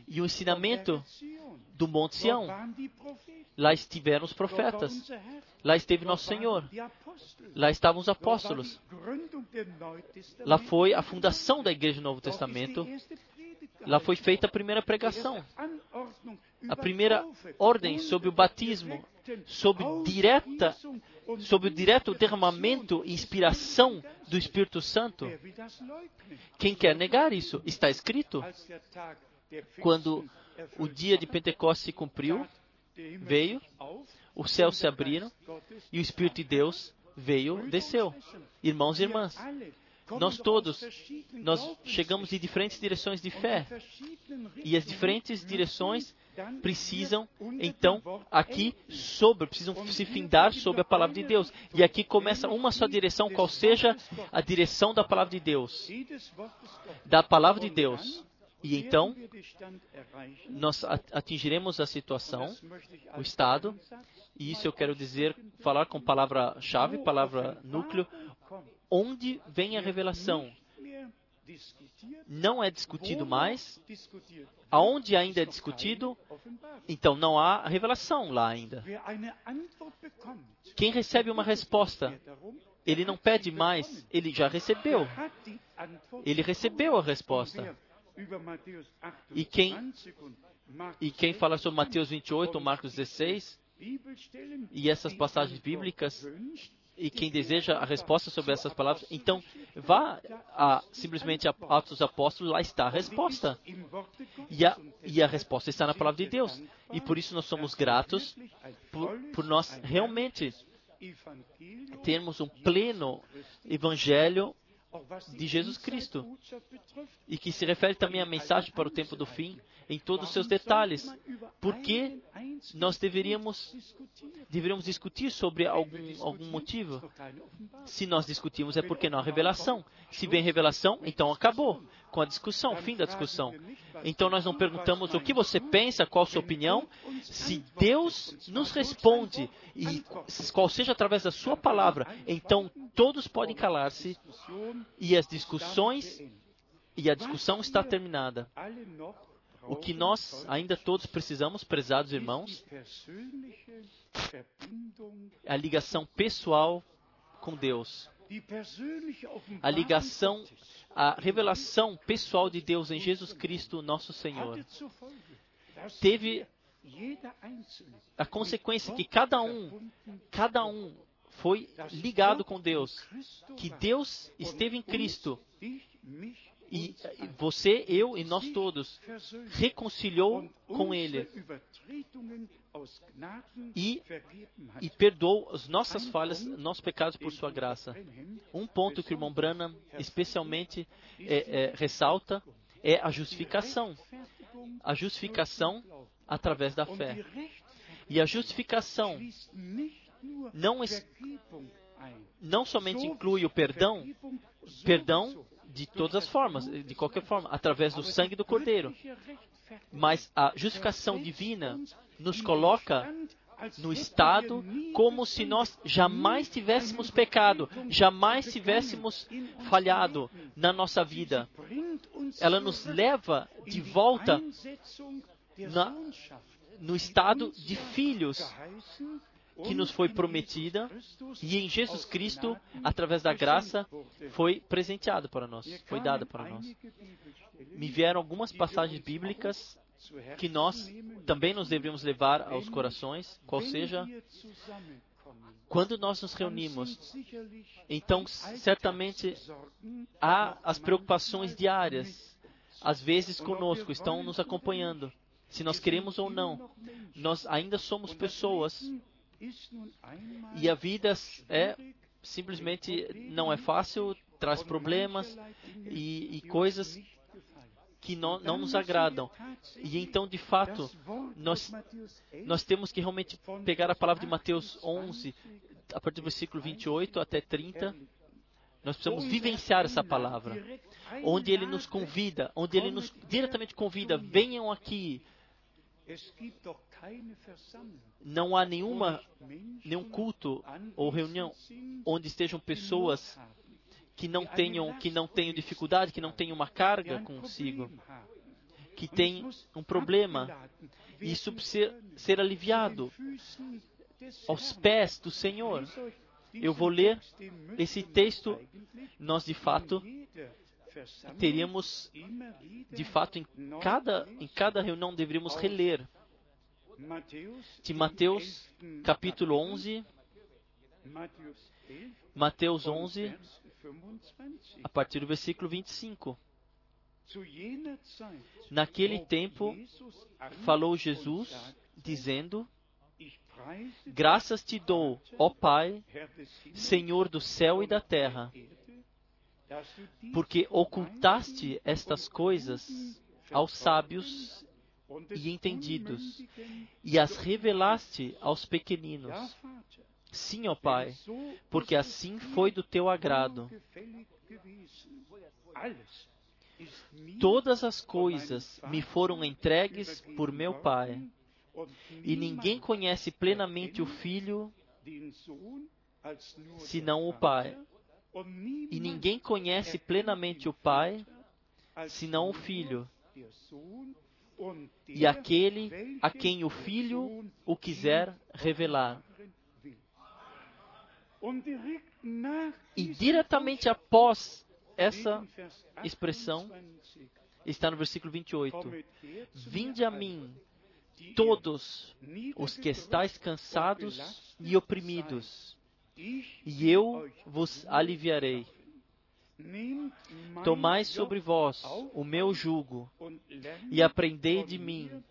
E o ensinamento do Monte Sião. Lá estiveram os profetas. Lá esteve nosso Senhor. Lá estavam os apóstolos. Lá foi a fundação da Igreja do Novo Testamento. Lá foi feita a primeira pregação. A primeira ordem sobre o batismo, sobre direta sobre o direto derramamento e inspiração do Espírito Santo. Quem quer negar isso? Está escrito. Quando o dia de Pentecostes se cumpriu, veio, os céus se abriram e o Espírito de Deus veio, desceu. Irmãos e irmãs, nós todos, nós chegamos em diferentes direções de fé. E as diferentes direções precisam, então, aqui sobre, precisam se findar sobre a palavra de Deus. E aqui começa uma só direção, qual seja a direção da palavra de Deus. Da palavra de Deus. E então, nós atingiremos a situação, o estado, e isso eu quero dizer, falar com palavra-chave, palavra núcleo, onde vem a revelação. Não é discutido mais. Aonde ainda é discutido, então não há revelação lá ainda. Quem recebe uma resposta, ele não pede mais, ele já recebeu. Ele recebeu a resposta. E quem, e quem fala sobre Mateus 28 ou Marcos 16 e essas passagens bíblicas, e quem deseja a resposta sobre essas palavras, então vá a, simplesmente a Atos dos Apóstolos, lá está a resposta. E a, e a resposta está na palavra de Deus. E por isso nós somos gratos por, por nós realmente termos um pleno evangelho de Jesus Cristo. E que se refere também à mensagem para o tempo do fim, em todos os seus detalhes. Porque nós deveríamos, deveríamos discutir sobre algum, algum motivo. Se nós discutimos é porque não há revelação. Se vem revelação, então acabou com a discussão, fim da discussão. Então nós não perguntamos o que você pensa, qual a sua opinião. Se Deus nos responde, e qual seja através da sua palavra, então todos podem calar-se e as discussões e a discussão está terminada. O que nós ainda todos precisamos, prezados irmãos, é a ligação pessoal com Deus. A ligação, a revelação pessoal de Deus em Jesus Cristo, nosso Senhor. Teve a consequência que cada um, cada um foi ligado com Deus, que Deus esteve em Cristo e você, eu e nós todos reconciliou com Ele e, e perdoou as nossas falhas, nossos pecados por sua graça. Um ponto que o irmão Branham especialmente é, é, ressalta é a justificação. A justificação através da fé. E a justificação não, não somente inclui o perdão, perdão de todas as formas, de qualquer forma, através do sangue do Cordeiro. Mas a justificação divina nos coloca no estado como se nós jamais tivéssemos pecado, jamais tivéssemos falhado na nossa vida. Ela nos leva de volta na, no estado de filhos que nos foi prometida e em Jesus Cristo, através da graça, foi presenteado para nós, foi dada para nós. Me vieram algumas passagens bíblicas que nós também nos deveríamos levar aos corações, qual seja, quando nós nos reunimos, então certamente há as preocupações diárias, às vezes conosco, estão nos acompanhando. Se nós queremos ou não, nós ainda somos pessoas e a vida é simplesmente não é fácil, traz problemas e, e coisas que não, não, nos agradam. E então, de fato, nós, nós temos que realmente pegar a palavra de Mateus 11, a partir do versículo 28 até 30. Nós precisamos vivenciar essa palavra, onde ele nos convida, onde ele nos diretamente convida: venham aqui, não há nenhuma, nenhum culto ou reunião onde estejam pessoas que não tenham, que não tenham dificuldade, que não tenham uma carga consigo, que têm um problema. Isso precisa ser aliviado aos pés do Senhor. Eu vou ler esse texto. Nós, de fato, teríamos, de fato, em cada, em cada reunião deveríamos reler de Mateus capítulo 11, Mateus 11, a partir do versículo 25. Naquele tempo, falou Jesus, dizendo: Graças te dou, ó Pai, Senhor do céu e da terra, porque ocultaste estas coisas aos sábios e entendidos, e as revelaste aos pequeninos. Sim, ó Pai, porque assim foi do teu agrado. Todas as coisas me foram entregues por meu Pai, e ninguém conhece plenamente o Filho senão o Pai. E ninguém conhece plenamente o Pai senão o Filho. E aquele a quem o Filho o quiser revelar. E diretamente após essa expressão, está no versículo 28. Vinde a mim, todos os que estáis cansados e oprimidos, e eu vos aliviarei. Tomai sobre vós o meu jugo e aprendei de mim,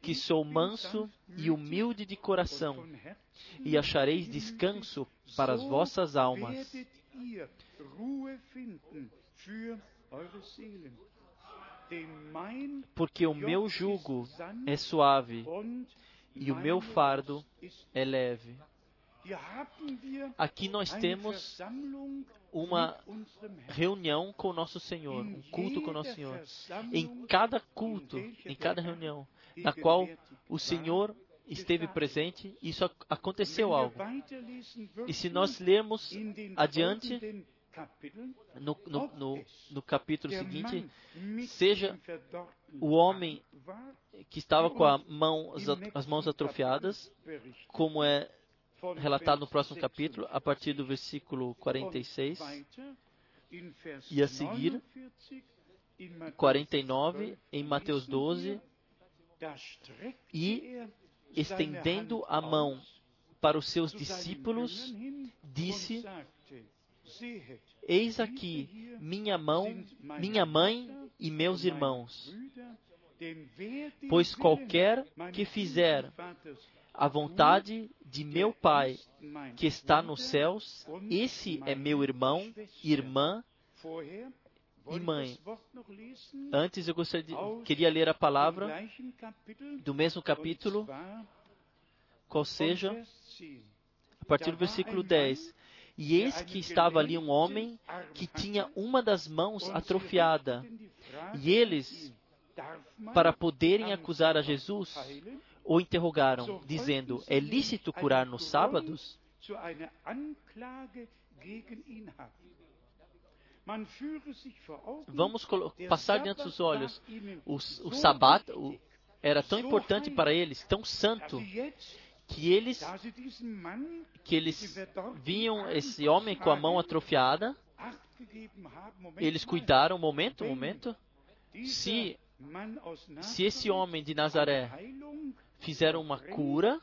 que sou manso e humilde de coração, e achareis descanso para as vossas almas. Porque o meu jugo é suave e o meu fardo é leve. Aqui nós temos uma reunião com o nosso Senhor, um culto com o nosso Senhor. Em cada culto, em cada reunião, na qual o Senhor esteve presente, isso aconteceu algo. E se nós lermos adiante, no, no, no, no, capítulo seguinte, seja o homem que estava com mão, as mãos atrofiadas, como é relatado no próximo capítulo, a partir do versículo 46, e a seguir, 49, em Mateus 12, e estendendo a mão para os seus discípulos, disse: Eis aqui minha mão, minha mãe e meus irmãos. Pois qualquer que fizer a vontade de meu Pai que está nos céus, esse é meu irmão, irmã e mãe. Antes eu gostaria de, queria ler a palavra do mesmo capítulo, qual seja, a partir do versículo 10. E eis que estava ali um homem que tinha uma das mãos atrofiada. E eles, para poderem acusar a Jesus, o interrogaram, dizendo: É lícito curar nos sábados? Vamos passar diante dos olhos. O, o sabat o, era tão importante para eles, tão santo, que eles, que eles viam esse homem com a mão atrofiada, eles cuidaram, momento, momento, se, se esse homem de Nazaré fizer uma cura,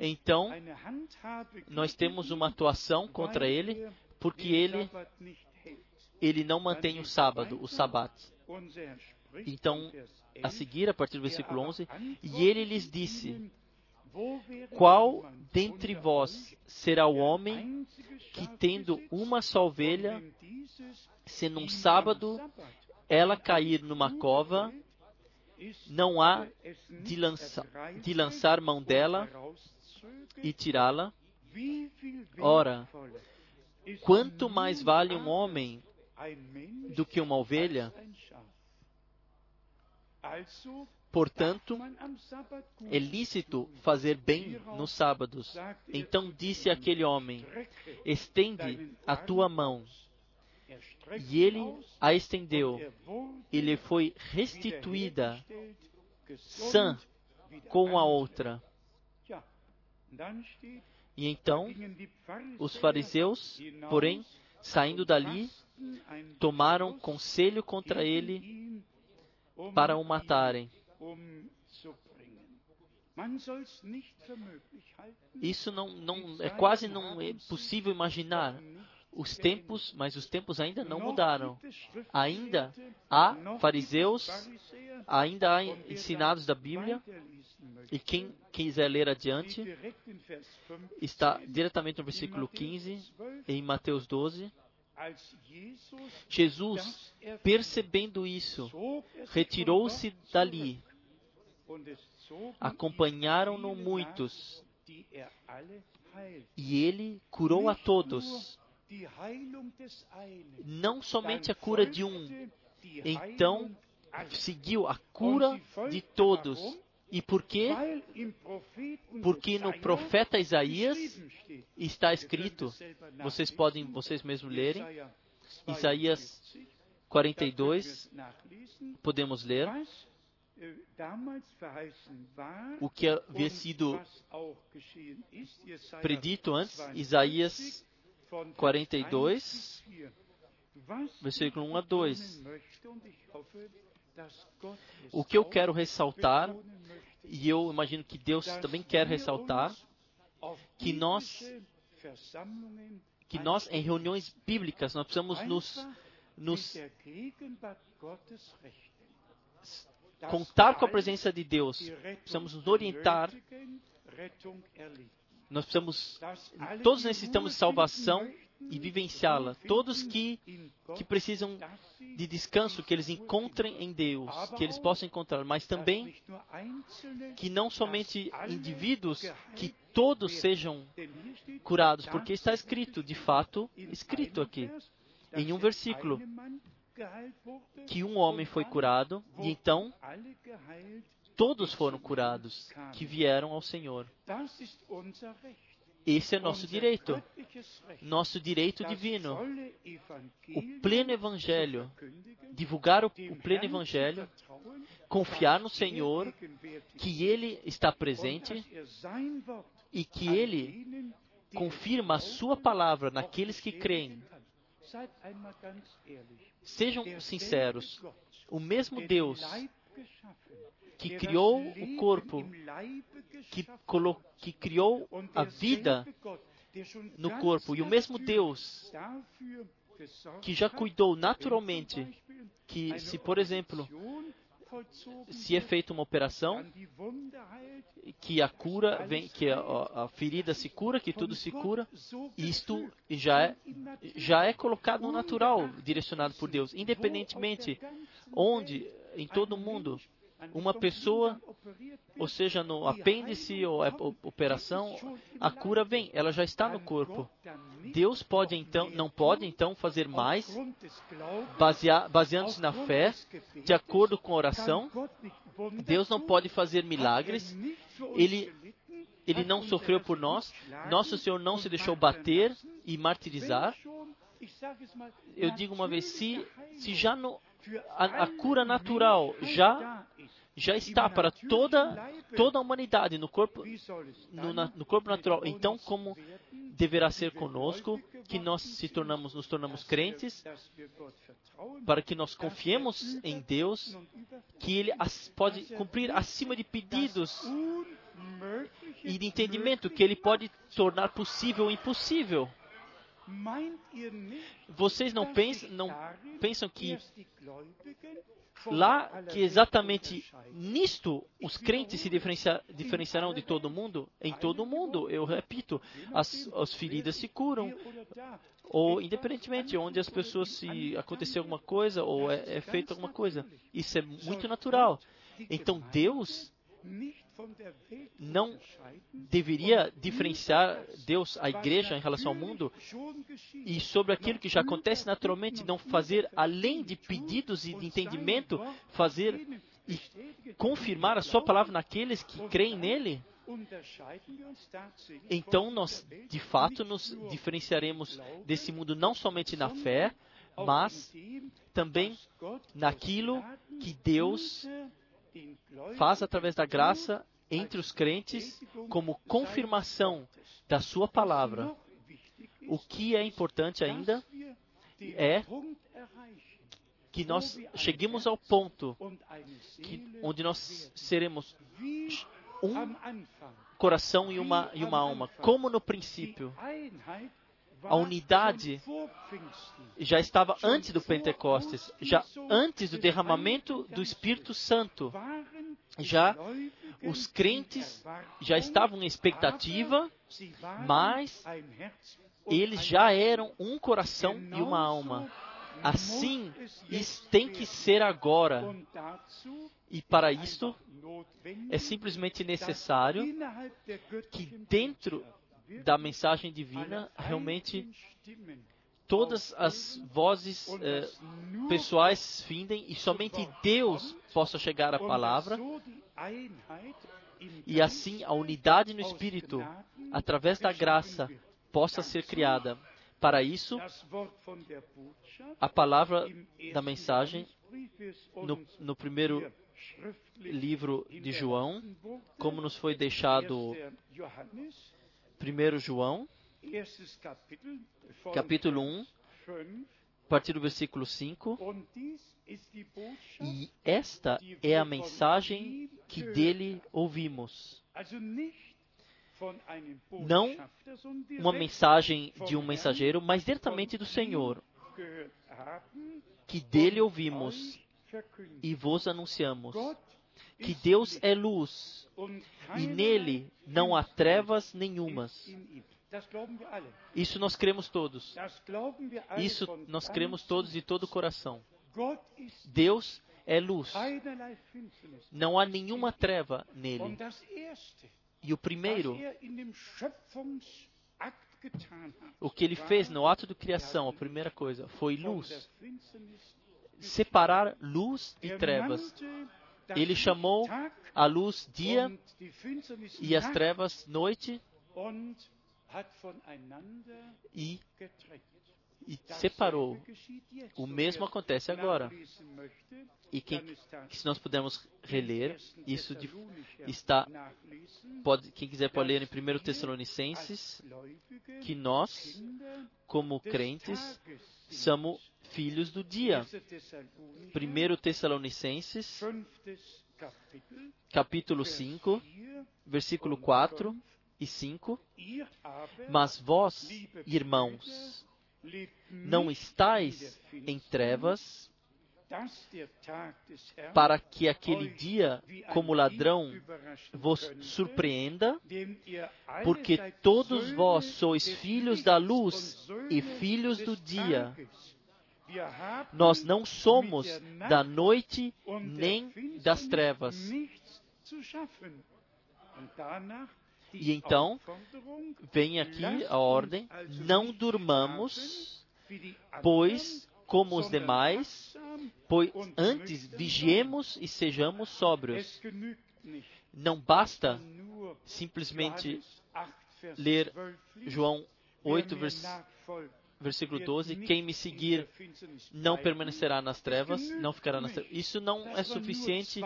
então nós temos uma atuação contra ele, porque ele, ele não mantém o sábado, o sabat. Então, a seguir, a partir do versículo 11, e ele lhes disse: Qual dentre vós será o homem que, tendo uma só ovelha, se num sábado ela cair numa cova, não há de, de lançar mão dela e tirá-la? Ora, quanto mais vale um homem do que uma ovelha? Portanto, é lícito fazer bem nos sábados. Então disse aquele homem: Estende a tua mão. E ele a estendeu, e lhe foi restituída, sã com a outra. E então os fariseus, porém, saindo dali, tomaram conselho contra ele para o matarem. Isso não, não é quase não é possível imaginar os tempos, mas os tempos ainda não mudaram. Ainda há fariseus, ainda há ensinados da Bíblia, e quem quiser ler adiante, está diretamente no versículo 15, em Mateus 12. Jesus, percebendo isso, retirou-se dali. Acompanharam-no muitos, e ele curou a todos não somente a cura de um, então seguiu a cura de todos. E por quê? Porque no profeta Isaías está escrito, vocês podem vocês mesmos lerem, Isaías 42, podemos ler. O que havia sido predito antes, Isaías 42, versículo 1 a 2. O que eu quero ressaltar, e eu imagino que Deus também quer ressaltar, que nós que nós em reuniões bíblicas nós precisamos nos, nos contar com a presença de Deus, precisamos nos orientar, nós precisamos, todos necessitamos de salvação e vivenciá-la. Todos que, que precisam de descanso, que eles encontrem em Deus, que eles possam encontrar, mas também que não somente indivíduos, que todos sejam curados, porque está escrito, de fato, escrito aqui, em um versículo, que um homem foi curado e então todos foram curados que vieram ao Senhor. Esse é nosso direito, nosso direito divino. O pleno evangelho, divulgar o, pleno evangelho, confiar no Senhor, que Ele está presente e que Ele confirma a Sua palavra naqueles que creem. Sejam sinceros, o mesmo Deus que criou o corpo, que, que criou a vida no corpo, e o mesmo Deus que já cuidou naturalmente que, se por exemplo, se é feita uma operação, que a cura vem, que a, a, ferida se cura, que tudo se cura, isto já é, já é colocado no natural, direcionado por Deus, independentemente onde, em todo o mundo, uma pessoa, ou seja, no apêndice ou operação, a cura vem, ela já está no corpo. Deus pode então, não pode então fazer mais, baseando-se na fé, de acordo com a oração. Deus não pode fazer milagres. Ele ele não sofreu por nós. Nosso Senhor não se deixou bater e martirizar. Eu digo uma vez, se, se já no, a, a cura natural já já está para toda toda a humanidade no corpo no, na, no, corpo natural. Então, como deverá ser conosco que nós se tornamos nos tornamos crentes para que nós confiemos em Deus que Ele as, pode cumprir acima de pedidos e de entendimento que Ele pode tornar possível o impossível. Vocês não pensam, não pensam que lá que exatamente nisto os crentes se diferencia, diferenciarão de todo mundo? Em todo mundo, eu repito, as, as feridas se curam. Ou, independentemente, onde as pessoas se acontecer alguma coisa ou é, é feita alguma coisa. Isso é muito natural. Então, Deus não deveria diferenciar Deus, a igreja, em relação ao mundo e sobre aquilo que já acontece naturalmente, não fazer além de pedidos e de entendimento, fazer e confirmar a sua palavra naqueles que creem nele? Então nós, de fato, nos diferenciaremos desse mundo não somente na fé, mas também naquilo que Deus faz através da graça entre os crentes como confirmação da sua palavra. O que é importante ainda é que nós cheguemos ao ponto que, onde nós seremos um coração e uma, e uma alma, como no princípio. A unidade já estava antes do Pentecostes, já antes do derramamento do Espírito Santo. Já os crentes já estavam em expectativa, mas eles já eram um coração e uma alma. Assim tem que ser agora. E para isso é simplesmente necessário que dentro da mensagem divina realmente todas as vozes eh, pessoais findem e somente Deus possa chegar à palavra e assim a unidade no Espírito, através da graça, possa ser criada. Para isso, a palavra da mensagem no, no primeiro livro de João, como nos foi deixado 1 João, capítulo 1, a partir do versículo 5. E esta é a mensagem que dele ouvimos. não uma mensagem de um mensageiro, mas diretamente do Senhor, que dele ouvimos e vos anunciamos que Deus é luz e nele não há trevas nenhumas. Isso nós cremos todos. Isso nós cremos todos de todo o coração. Deus é luz. Não há nenhuma treva nele. E o primeiro, o que ele fez no ato de criação, a primeira coisa, foi luz. Separar luz e trevas. Ele chamou a luz dia e as trevas noite e, e separou. O mesmo acontece agora. E quem, se nós pudermos reler, isso de, está, pode, quem quiser pode ler em 1 Tessalonicenses, que nós, como crentes, somos filhos do dia. 1 Tessalonicenses, capítulo 5, versículo 4 e 5. Mas vós, irmãos, não estáis em trevas, para que aquele dia, como ladrão, vos surpreenda, porque todos vós sois filhos da luz e filhos do dia. Nós não somos da noite nem das trevas. E então, vem aqui a ordem: não durmamos, pois, como os demais, pois antes vigiemos e sejamos sóbrios. Não basta simplesmente ler João 8, versículo versículo 12: Quem me seguir não permanecerá nas trevas, não ficará nas trevas. Isso não é suficiente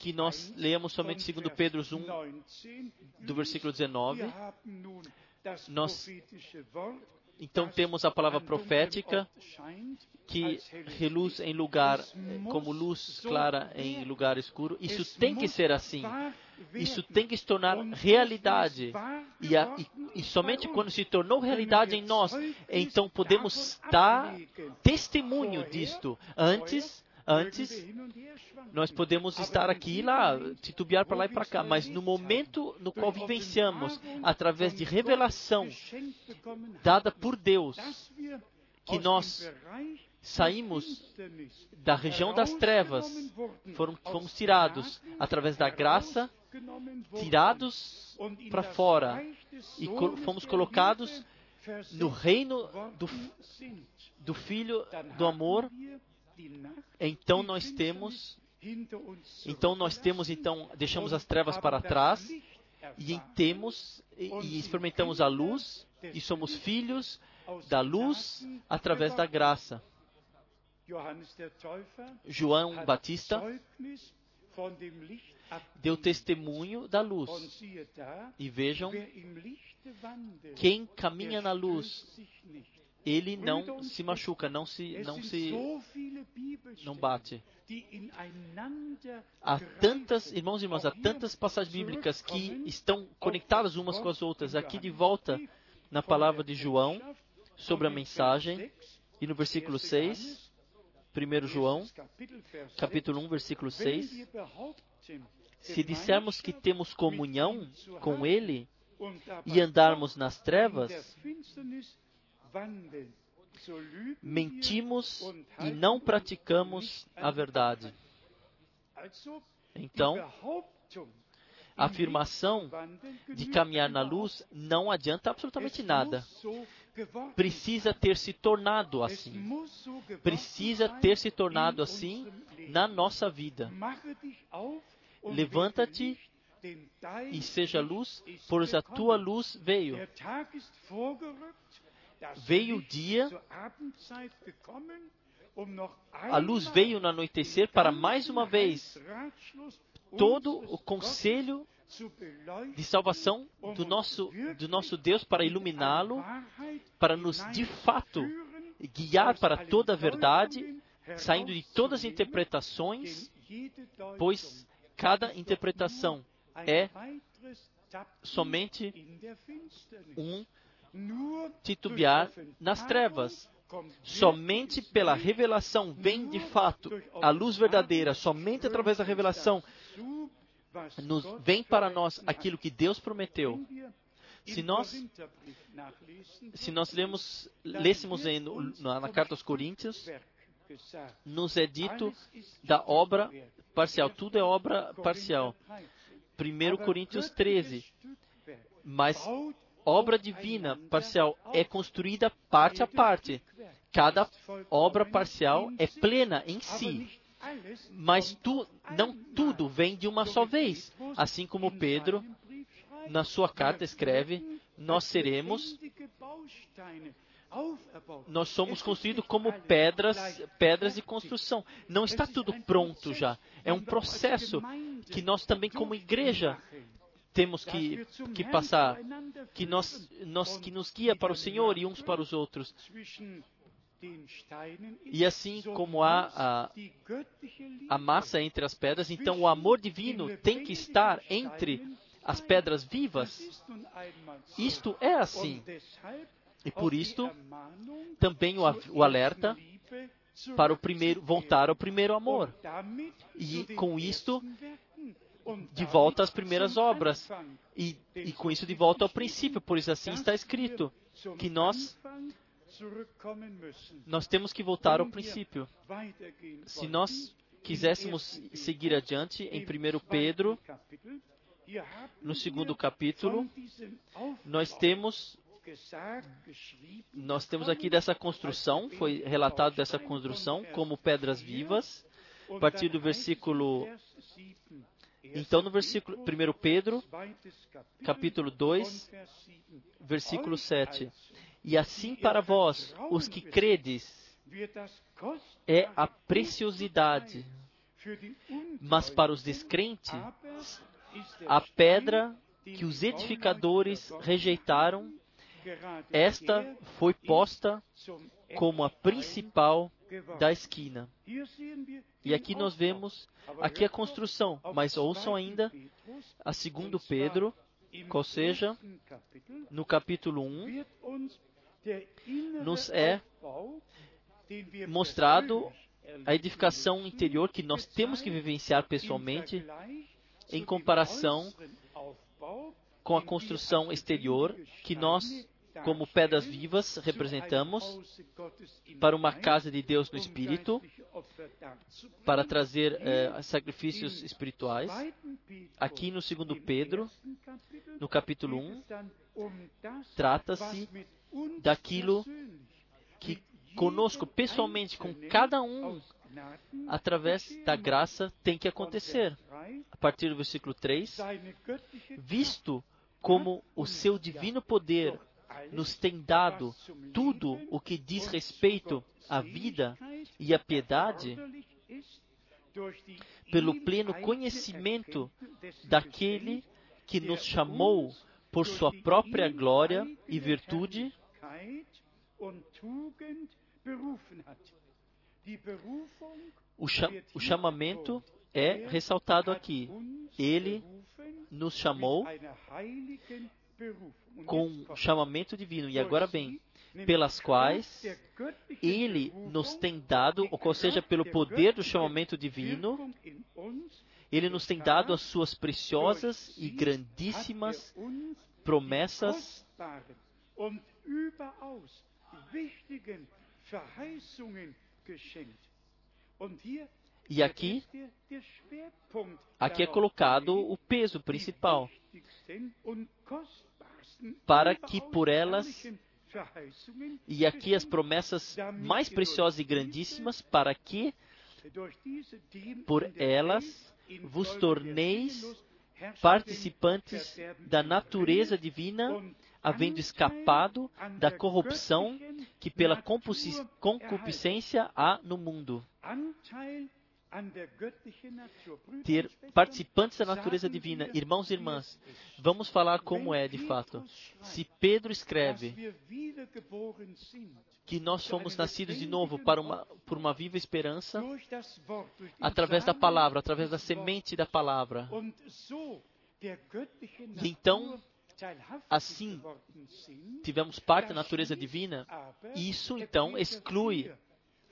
que nós leamos somente segundo Pedro 1, do versículo 19. Nós então temos a palavra profética que reluz em lugar como luz clara em lugar escuro. Isso tem que ser assim. Isso tem que se tornar realidade. E, a, e, e, somente quando se tornou realidade em nós, então podemos dar testemunho disto. Antes, antes, nós podemos estar aqui e lá, titubear para lá e para cá, mas no momento no qual vivenciamos, através de revelação dada por Deus, que nós saímos da região das trevas, foram, fomos tirados através da graça, tirados para fora e fomos colocados no reino do, do Filho do amor. Então nós temos, então nós temos, então deixamos as trevas para trás e temos e experimentamos a luz e somos filhos da luz através da graça. João Batista deu testemunho da luz. E vejam, quem caminha na luz, ele não se machuca, não se, não se, não bate. Há tantas, irmãos e irmãs, há tantas passagens bíblicas que estão conectadas umas com as outras. Aqui de volta na palavra de João sobre a mensagem e no versículo 6, 1 João, capítulo 1, versículo 6. Se dissermos que temos comunhão com Ele e andarmos nas trevas, mentimos e não praticamos a verdade. Então, a afirmação de caminhar na luz não adianta absolutamente nada precisa ter se tornado assim. Precisa ter se tornado assim na nossa vida. Levanta-te e seja luz, pois a tua luz veio. Veio o dia, a luz veio no anoitecer para mais uma vez. Todo o conselho de salvação do nosso, do nosso Deus para iluminá-lo, para nos de fato guiar para toda a verdade, saindo de todas as interpretações, pois cada interpretação é somente um titubear nas trevas. Somente pela revelação vem de fato a luz verdadeira. Somente através da revelação nos vem para nós aquilo que Deus prometeu. Se nós se nós lemos, lêssemos em, na, na carta aos Coríntios, nos é dito da obra parcial. Tudo é obra parcial. Korinther 13. 1 Aber Coríntios göttliches 13. Stückwerk Mas obra divina parcial é construída parte a parte. Cada obra parcial é plena em si. Mas tu, não tudo vem de uma só vez. Assim como Pedro, na sua carta, escreve: Nós seremos, nós somos construídos como pedras, pedras de construção. Não está tudo pronto já. É um processo que nós também, como igreja, temos que, que passar, que nós, nós que nos guia para o Senhor e uns para os outros. E assim como há a, a massa entre as pedras, então o amor divino tem que estar entre as pedras vivas. Isto é assim. E por isto, também o, o alerta para o primeiro, voltar ao primeiro amor. E com isto, de volta às primeiras obras. E, e com isso, de volta ao princípio, pois assim está escrito, que nós, nós temos que voltar ao princípio. Se nós quiséssemos seguir adiante em 1 Pedro, no segundo capítulo, nós temos nós temos aqui dessa construção, foi relatado dessa construção como pedras vivas, a partir do versículo então no versículo 1 Pedro, capítulo 2, versículo 7. E assim para vós, os que credes, é a preciosidade, mas para os descrentes, a pedra que os edificadores rejeitaram, esta foi posta como a principal da esquina. E aqui nós vemos aqui a construção, mas ouçam ainda a segundo Pedro, qual seja, no capítulo 1, nos é mostrado a edificação interior que nós temos que vivenciar pessoalmente em comparação com a construção exterior que nós, como pedras vivas, representamos para uma casa de Deus no Espírito, para trazer eh, sacrifícios espirituais. Aqui no segundo Pedro, no capítulo 1, trata-se daquilo que conosco, pessoalmente, com cada um, através da graça, tem que acontecer. A partir do versículo 3, visto como o seu divino poder nos tem dado tudo o que diz respeito à vida e à piedade, pelo pleno conhecimento daquele que nos chamou por sua própria glória e virtude, o, cha o chamamento é ressaltado aqui. Ele nos chamou com chamamento divino. E agora vem, pelas quais ele nos tem dado, ou seja, pelo poder do chamamento divino, ele nos tem dado as suas preciosas e grandíssimas promessas e aqui, aqui é colocado o peso principal para que por elas e aqui as promessas mais preciosas e grandíssimas para que por elas vos torneis participantes da natureza divina, havendo escapado da corrupção que pela concupiscência há no mundo. Ter participantes da natureza divina. Irmãos e irmãs, vamos falar como é de fato. Se Pedro escreve que nós fomos nascidos de novo para uma, por uma viva esperança, através da palavra, através da semente da palavra. E então, assim, tivemos parte da natureza divina, isso então exclui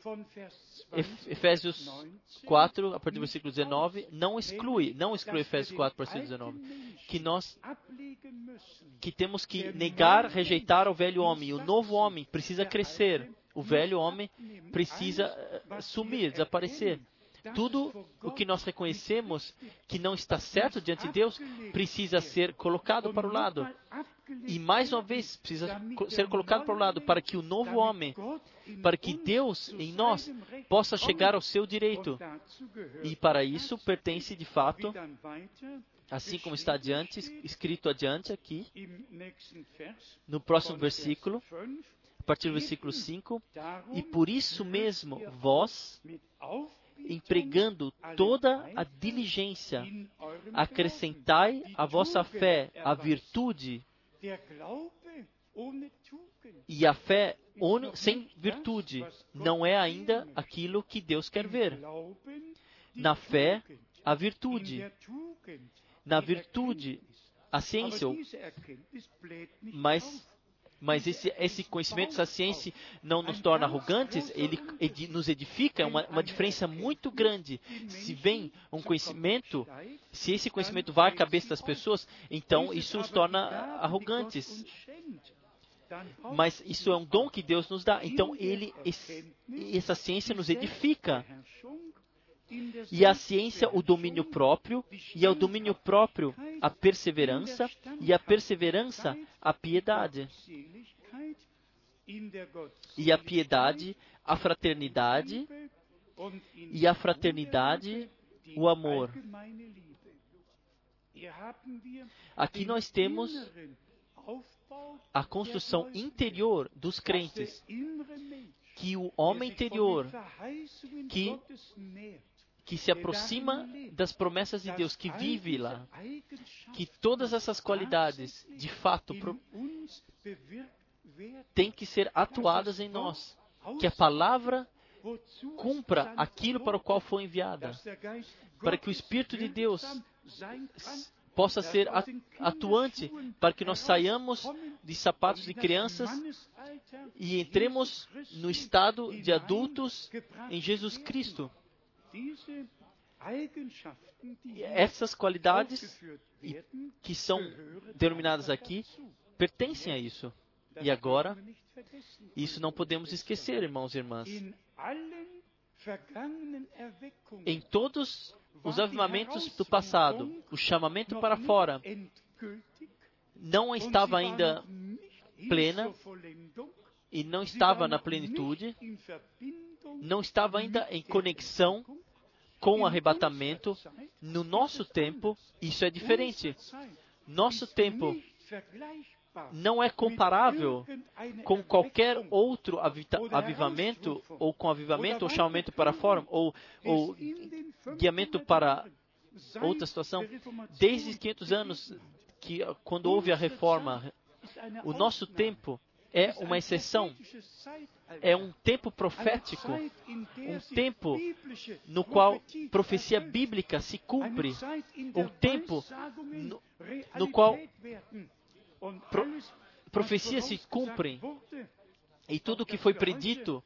4 von Vers Ef- 20 Efésios bis 19 4, a partir do versículo 19, não exclui, não exclui Efésios den 4, versículo 19, alten Menschen que nós que temos que negar, rejeitar o velho homem. O novo homem precisa crescer. O velho homem precisa eh, sumir, desaparecer. Tudo o que nós reconhecemos que não está certo diante de Deus precisa ser colocado para o lado. E mais uma vez precisa ser colocado para o lado para que o novo homem, para que Deus em nós possa chegar ao seu direito. E para isso pertence de fato, assim como está adiante, escrito adiante aqui, no próximo versículo, a partir do versículo 5, e por isso mesmo vós, empregando toda a diligência, acrescentai à vossa fé a virtude, e a fé sem virtude não é ainda aquilo que Deus quer ver. Na fé, a virtude. Na virtude, a ciência. Mas, mas esse, esse conhecimento, essa ciência não nos torna arrogantes, ele edi- nos edifica, é uma, uma diferença muito grande. Se vem um conhecimento, se esse conhecimento vai à cabeça das pessoas, então isso os torna arrogantes. Mas isso é um dom que Deus nos dá. Então ele, esse- essa ciência nos edifica. E a ciência, o domínio próprio, e ao domínio próprio, a perseverança, e a perseverança, a piedade. E a piedade, a fraternidade, e a fraternidade, o amor. Aqui nós temos a construção interior dos crentes, que o homem interior, que que se aproxima das promessas de Deus, que vive lá, que todas essas qualidades, de fato, têm que ser atuadas em nós, que a palavra cumpra aquilo para o qual foi enviada, para que o Espírito de Deus possa ser atuante, para que nós saiamos de sapatos de crianças e entremos no estado de adultos em Jesus Cristo. Essas qualidades que são denominadas aqui pertencem a isso. E agora, isso não podemos esquecer, irmãos e irmãs. Em todos os avivamentos do passado, o chamamento para fora não estava ainda plena e não estava na plenitude, não estava ainda em conexão com o arrebatamento. No nosso tempo, isso é diferente. Nosso tempo não é comparável com qualquer outro avivamento, ou com avivamento, ou chamamento para fora, ou, ou guiamento para outra situação. Desde 500 anos, que quando houve a reforma, o nosso tempo é uma exceção. É um tempo profético, um tempo no qual profecia bíblica se cumpre, um tempo no, no qual pro, profecias se cumprem e tudo que foi predito,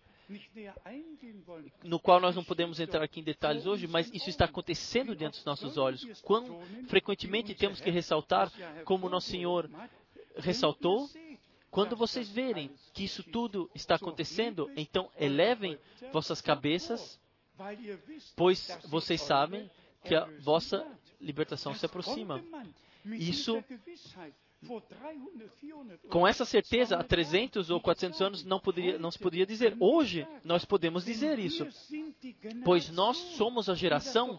no qual nós não podemos entrar aqui em detalhes hoje, mas isso está acontecendo diante dos nossos olhos. Quão frequentemente temos que ressaltar, como nosso Senhor ressaltou, quando vocês verem que isso tudo está acontecendo, então elevem vossas cabeças, pois vocês sabem que a vossa libertação se aproxima. Isso, com essa certeza, há 300 ou 400 anos não, poderia, não se poderia dizer. Hoje, nós podemos dizer isso, pois nós somos a geração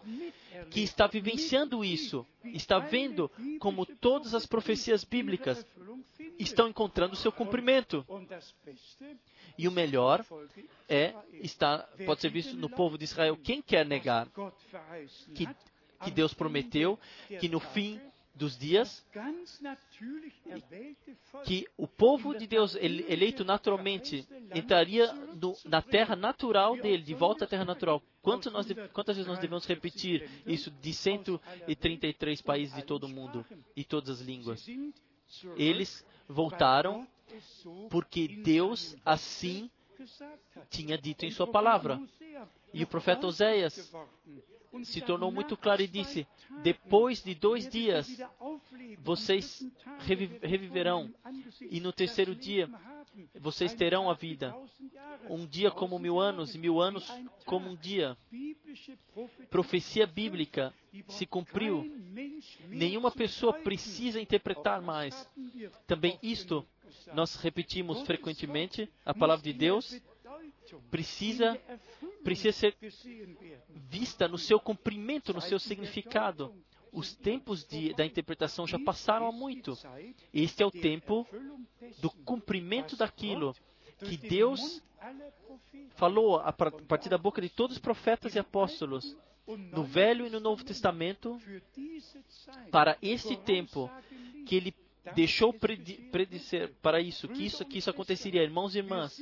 que está vivenciando isso, está vendo como todas as profecias bíblicas estão encontrando seu cumprimento. E o melhor é está pode ser visto no povo de Israel. Quem quer negar que, que Deus prometeu que no fim dos dias que o povo de Deus eleito naturalmente entraria no, na terra natural dele, de volta à terra natural, Quanto nós, quantas vezes nós devemos repetir isso de 133 países de todo o mundo e todas as línguas? Eles voltaram porque Deus assim tinha dito em Sua palavra. E o profeta Oséias se tornou muito claro e disse: Depois de dois dias, vocês reviverão, e no terceiro dia, vocês terão a vida. Um dia como mil anos, e mil anos como um dia. Profecia bíblica se cumpriu. Nenhuma pessoa precisa interpretar mais. Também isto nós repetimos frequentemente. A palavra de Deus precisa, precisa ser vista no seu cumprimento, no seu significado. Os tempos de, da interpretação já passaram há muito. Este é o tempo do cumprimento daquilo que Deus falou a partir da boca de todos os profetas e apóstolos, no Velho e no Novo Testamento, para este tempo que Ele deixou predizer para isso, que isso, que isso aconteceria. Irmãos e irmãs,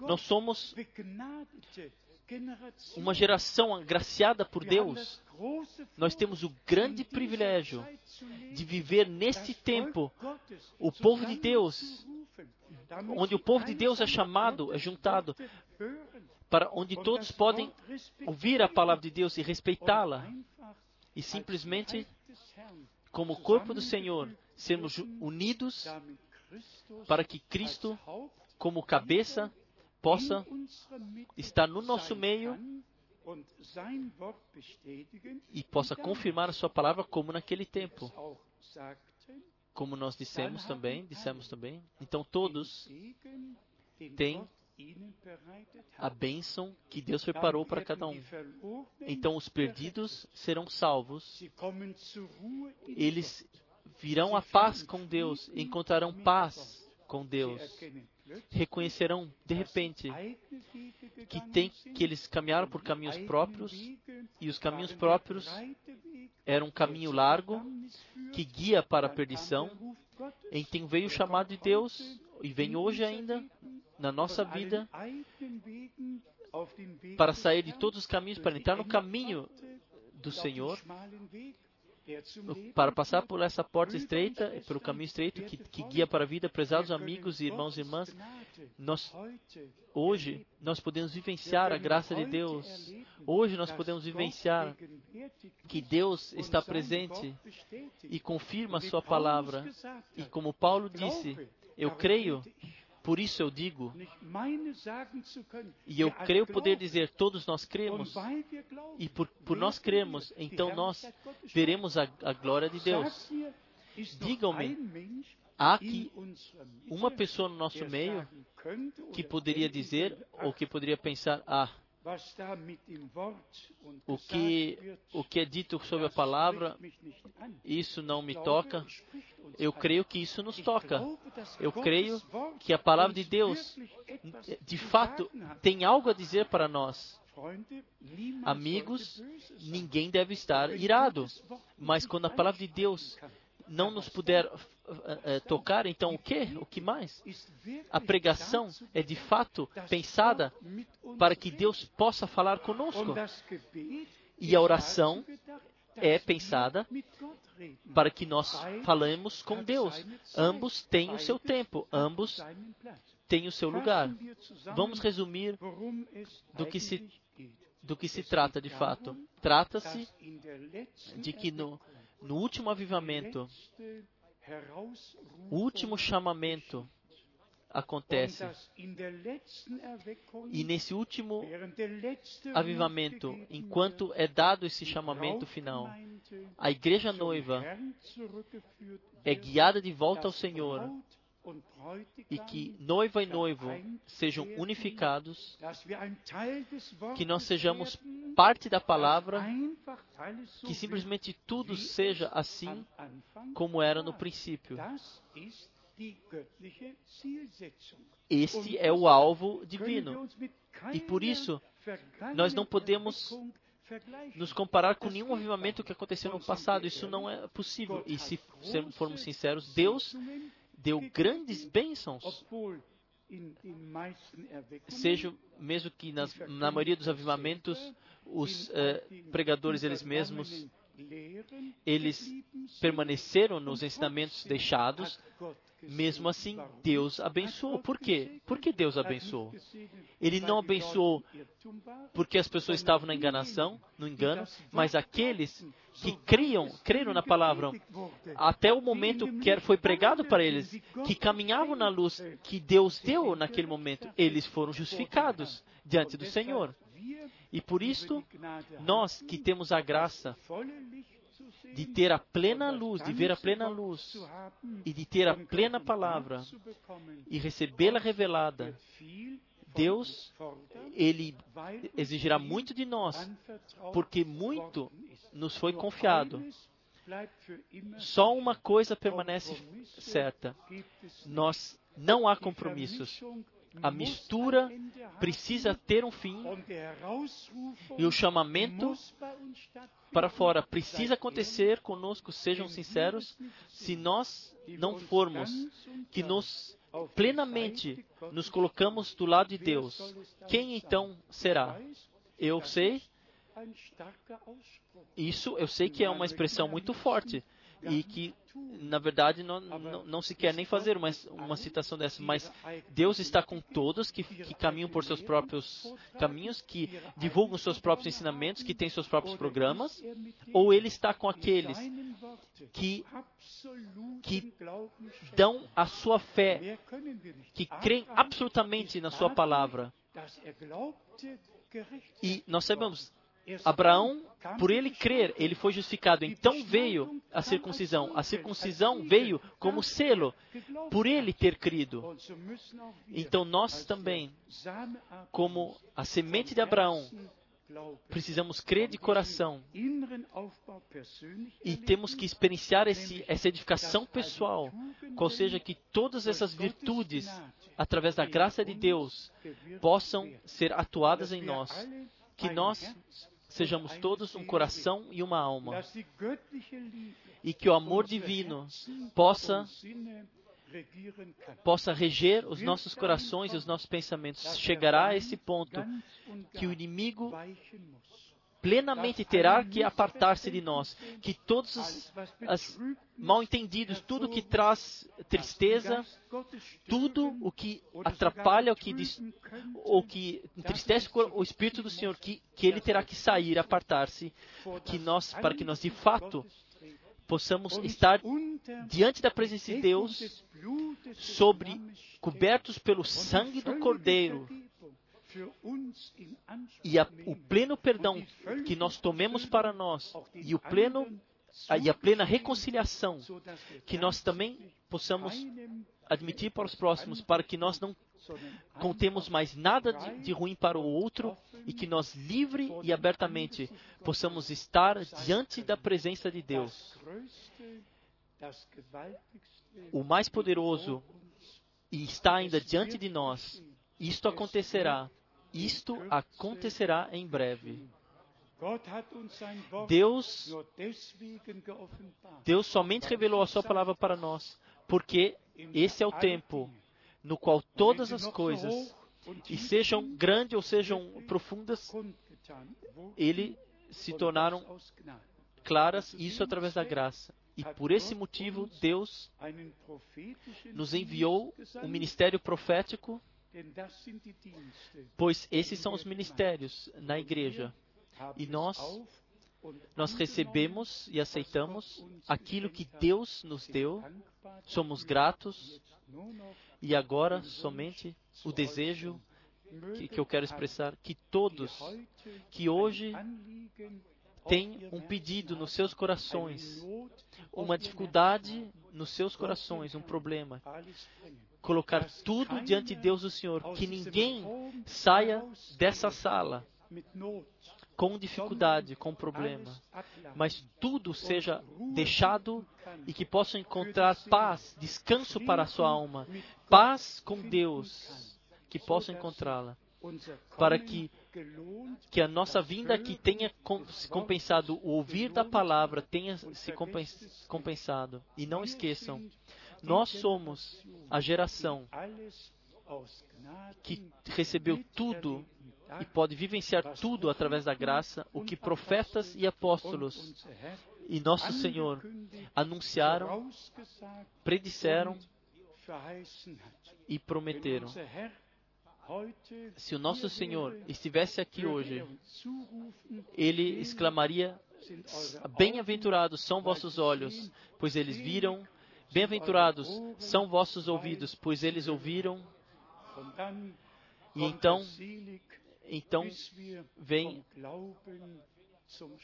nós somos uma geração agraciada por Deus. Nós temos o grande privilégio de viver neste tempo, o povo de Deus, onde o povo de Deus é chamado, é juntado, para onde todos podem ouvir a palavra de Deus e respeitá-la, e simplesmente, como corpo do Senhor, sermos unidos para que Cristo, como cabeça, possa estar no nosso meio e possa confirmar a sua palavra como naquele tempo. Como nós dissemos também, dissemos também. Então todos têm a bênção que Deus preparou para cada um. Então os perdidos serão salvos. Eles virão a paz com Deus, encontrarão paz com Deus. Reconhecerão de repente que tem que eles caminharam por caminhos próprios e os caminhos próprios eram um caminho largo que guia para a perdição. Então veio o chamado de Deus e vem hoje ainda na nossa vida para sair de todos os caminhos, para entrar no caminho do Senhor para passar por essa porta estreita, pelo caminho estreito que, que, guia para a vida, prezados amigos e irmãos e irmãs, nós, hoje nós podemos vivenciar a graça de Deus. Hoje nós podemos vivenciar que Deus está presente e confirma a sua palavra. E como Paulo disse, eu creio por isso eu digo, e eu creio poder dizer, todos nós cremos, e por, por nós cremos, então nós veremos a, a glória de Deus. Digam-me, há aqui uma pessoa no nosso meio que poderia dizer ou que poderia pensar, ah, o que, o que é dito sobre a palavra, isso não me toca. Eu creio que isso nos toca. Eu creio que a palavra de Deus, de fato, tem algo a dizer para nós. Amigos, ninguém deve estar irado, mas quando a palavra de Deus não nos puder uh, tocar, então o que? O que mais? A pregação é de fato pensada para que Deus possa falar conosco. E a oração é pensada para que nós falemos com Deus. Ambos têm o seu tempo, ambos têm o seu lugar. Vamos resumir do que se, do que se trata de fato. Trata-se de que no, no último avivamento, o último chamamento acontece. E nesse último avivamento, enquanto é dado esse chamamento final, a igreja noiva é guiada de volta ao Senhor e que noiva e noivo sejam unificados, que nós sejamos parte da palavra, que simplesmente tudo seja assim como era no princípio. Este é o alvo divino. E por isso, nós não podemos nos comparar com nenhum avivamento que aconteceu no passado. Isso não é possível. E se formos sinceros, Deus deu grandes bênçãos, seja mesmo que nas, na maioria dos avivamentos os eh, pregadores eles mesmos eles permaneceram nos ensinamentos deixados, mesmo assim Deus abençoou. Por quê? Por que Deus abençoou? Ele não abençoou porque as pessoas estavam na enganação, no engano, mas aqueles que criam, creram na palavra até o momento que foi pregado para eles, que caminhavam na luz que Deus deu naquele momento, eles foram justificados diante do Senhor. E por isto, nós que temos a graça de ter a plena luz, de ver a plena luz e de ter a plena palavra e recebê-la revelada, Deus, Ele exigirá muito de nós, porque muito nos foi confiado. Só uma coisa permanece certa: nós não há compromissos. A mistura precisa ter um fim e o chamamento para fora precisa acontecer conosco. Sejam sinceros, se nós não formos que nos plenamente nos colocamos do lado de Deus, quem então será? Eu sei. Isso eu sei que é uma expressão muito forte e que na verdade não, não, não, se quer nem fazer uma, uma citação dessa, mas Deus está com todos que, que caminham por seus próprios caminhos, que divulgam seus próprios ensinamentos, que têm seus próprios programas, ou Ele está com aqueles que, que dão a sua fé, que creem absolutamente na Sua palavra. E nós sabemos, Abraão, por ele crer, ele foi justificado. Então veio a circuncisão. A circuncisão veio como selo, por ele ter crido. Então nós também, como a semente de Abraão, precisamos crer de coração e temos que experienciar esse, essa edificação pessoal, qual seja que todas essas virtudes, através da graça de Deus, possam ser atuadas em nós. Que nós sejamos todos um coração e uma alma. E que o amor divino possa possa reger os nossos corações e os nossos pensamentos. Chegará a esse ponto que o inimigo plenamente terá que apartar-se de nós, que todos os as mal entendidos, tudo que traz tristeza, tudo o que atrapalha, o que, ou que entristece o Espírito do Senhor, que, que ele terá que sair, apartar-se, que nós, para que nós de fato possamos estar diante da presença de Deus, sobre cobertos pelo sangue do Cordeiro, e a, o pleno perdão que nós tomemos para nós e o pleno a, e a plena reconciliação que nós também possamos admitir para os próximos, para que nós não contemos mais nada de, de ruim para o outro e que nós livre e abertamente possamos estar diante da presença de Deus. O mais poderoso e está ainda diante de nós. Isto acontecerá isto acontecerá em breve. Deus, Deus somente revelou a Sua palavra para nós, porque esse é o tempo no qual todas as coisas, e sejam grandes ou sejam profundas, ele se tornaram claras, isso através da graça. E por esse motivo, Deus nos enviou um ministério profético Pois esses são os ministérios na igreja. E nós, nós recebemos e aceitamos aquilo que Deus nos deu, somos gratos, e agora somente o desejo que, que eu quero expressar, que todos que hoje têm um pedido nos seus corações, uma dificuldade nos seus corações, um problema, colocar tudo diante de Deus o Senhor, que ninguém saia dessa sala com dificuldade, com problema, mas tudo seja deixado e que possam encontrar paz, descanso para a sua alma, paz com Deus, que possam encontrá-la, para que que a nossa vinda aqui tenha se compensado, o ouvir da palavra tenha se compensado. E não esqueçam, nós somos a geração que recebeu tudo e pode vivenciar tudo através da graça, o que profetas e apóstolos e nosso Senhor anunciaram, predisseram e prometeram. Se o nosso Senhor estivesse aqui hoje, ele "Selig exclamaria: Bem-aventurados são vossos olhos, pois eles viram. Bem-aventurados são vossos ouvidos, pois eles ouviram. Augen." Und dann E então, então vem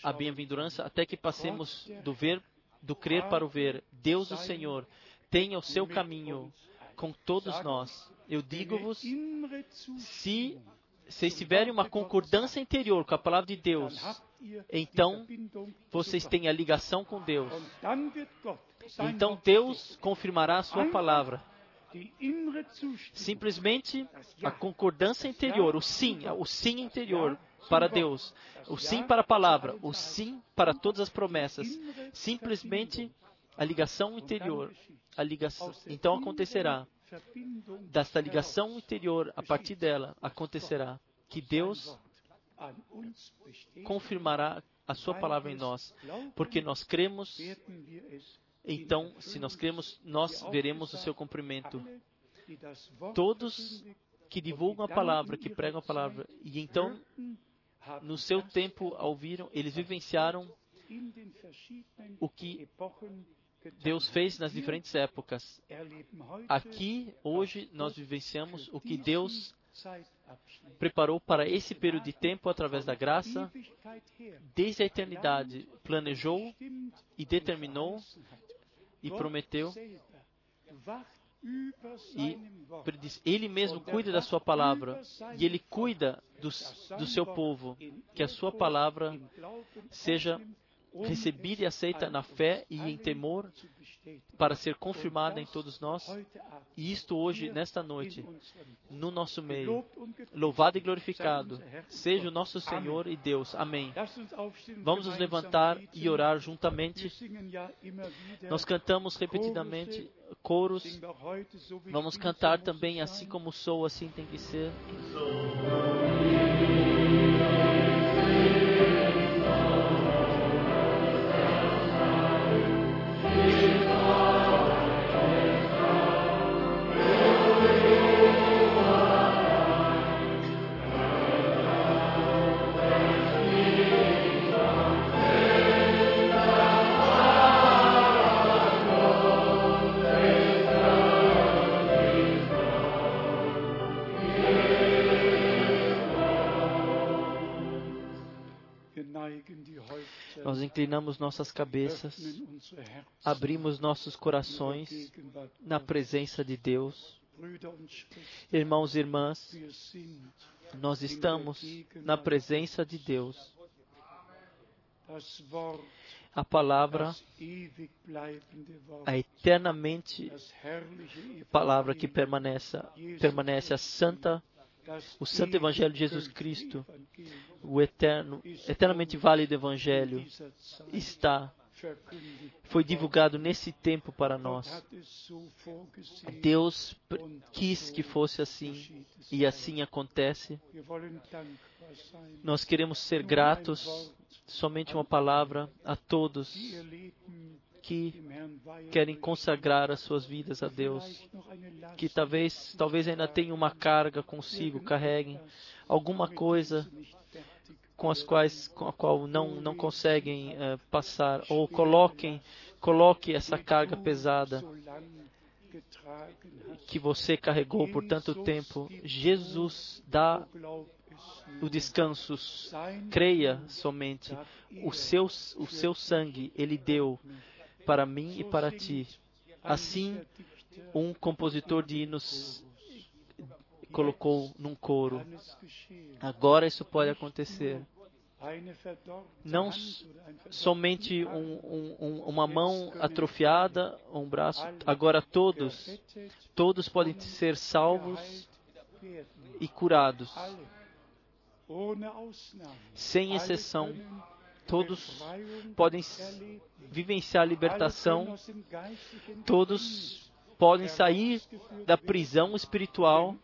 a bem-aventurança até que passemos do ver, do crer para o ver. Deus, o Senhor, tenha o seu caminho com todos nós. Eu digo-vos, se vocês tiverem uma concordância interior com a palavra de Deus, então vocês têm a ligação com Deus. Então Deus confirmará a sua palavra. Simplesmente a concordância interior, o sim, o sim interior para Deus, o sim para a palavra, o sim para todas as promessas. Simplesmente a ligação interior, a ligação. Então acontecerá. Desta ligação interior, a partir dela acontecerá que Deus confirmará a sua palavra em nós, porque nós cremos. Então, se nós cremos, nós veremos o seu cumprimento. Todos que divulgam a palavra, que pregam a palavra, e então no seu tempo ouviram, eles vivenciaram o que. Deus fez nas diferentes épocas. Aqui, hoje, nós vivenciamos o que Deus preparou para esse período de tempo através da graça, desde a eternidade, planejou e determinou e prometeu e prediz. Ele mesmo cuida da sua palavra e ele cuida dos, do seu povo, que a sua palavra seja recebida e aceita na fé e em temor para ser confirmada em todos nós. E isto hoje, nesta noite, no nosso meio. Louvado e glorificado seja o nosso Senhor e Deus. Amém. Vamos nos levantar e orar juntamente. Nós cantamos repetidamente coros. Vamos cantar também assim como sou, assim tem que ser. Inclinamos nossas cabeças, abrimos nossos corações na presença de Deus. Irmãos e irmãs, nós estamos na presença de Deus. A palavra, a eternamente palavra que permanece, permanece a santa, o santo Evangelho de Jesus Cristo, o eterno, eternamente válido Evangelho está, foi divulgado nesse tempo para nós. Deus quis que fosse assim e assim acontece. Nós queremos ser gratos, somente uma palavra a todos que querem consagrar as suas vidas a Deus, que talvez, talvez ainda tenham uma carga consigo, carreguem alguma coisa com as quais com a qual não não conseguem eh, passar ou coloquem coloque essa carga pesada que você carregou por tanto tempo. Jesus dá o descanso. Creia somente. O seu, o seu sangue ele deu para mim e para ti. Assim, um compositor de hinos colocou num coro. Agora isso pode acontecer. Não somente um- um- uma mão atrofiada, um braço. Agora todos, todos podem ser salvos e curados, sem exceção. Todos podem vivenciar a libertação. Todos podem sair da prisão espiritual,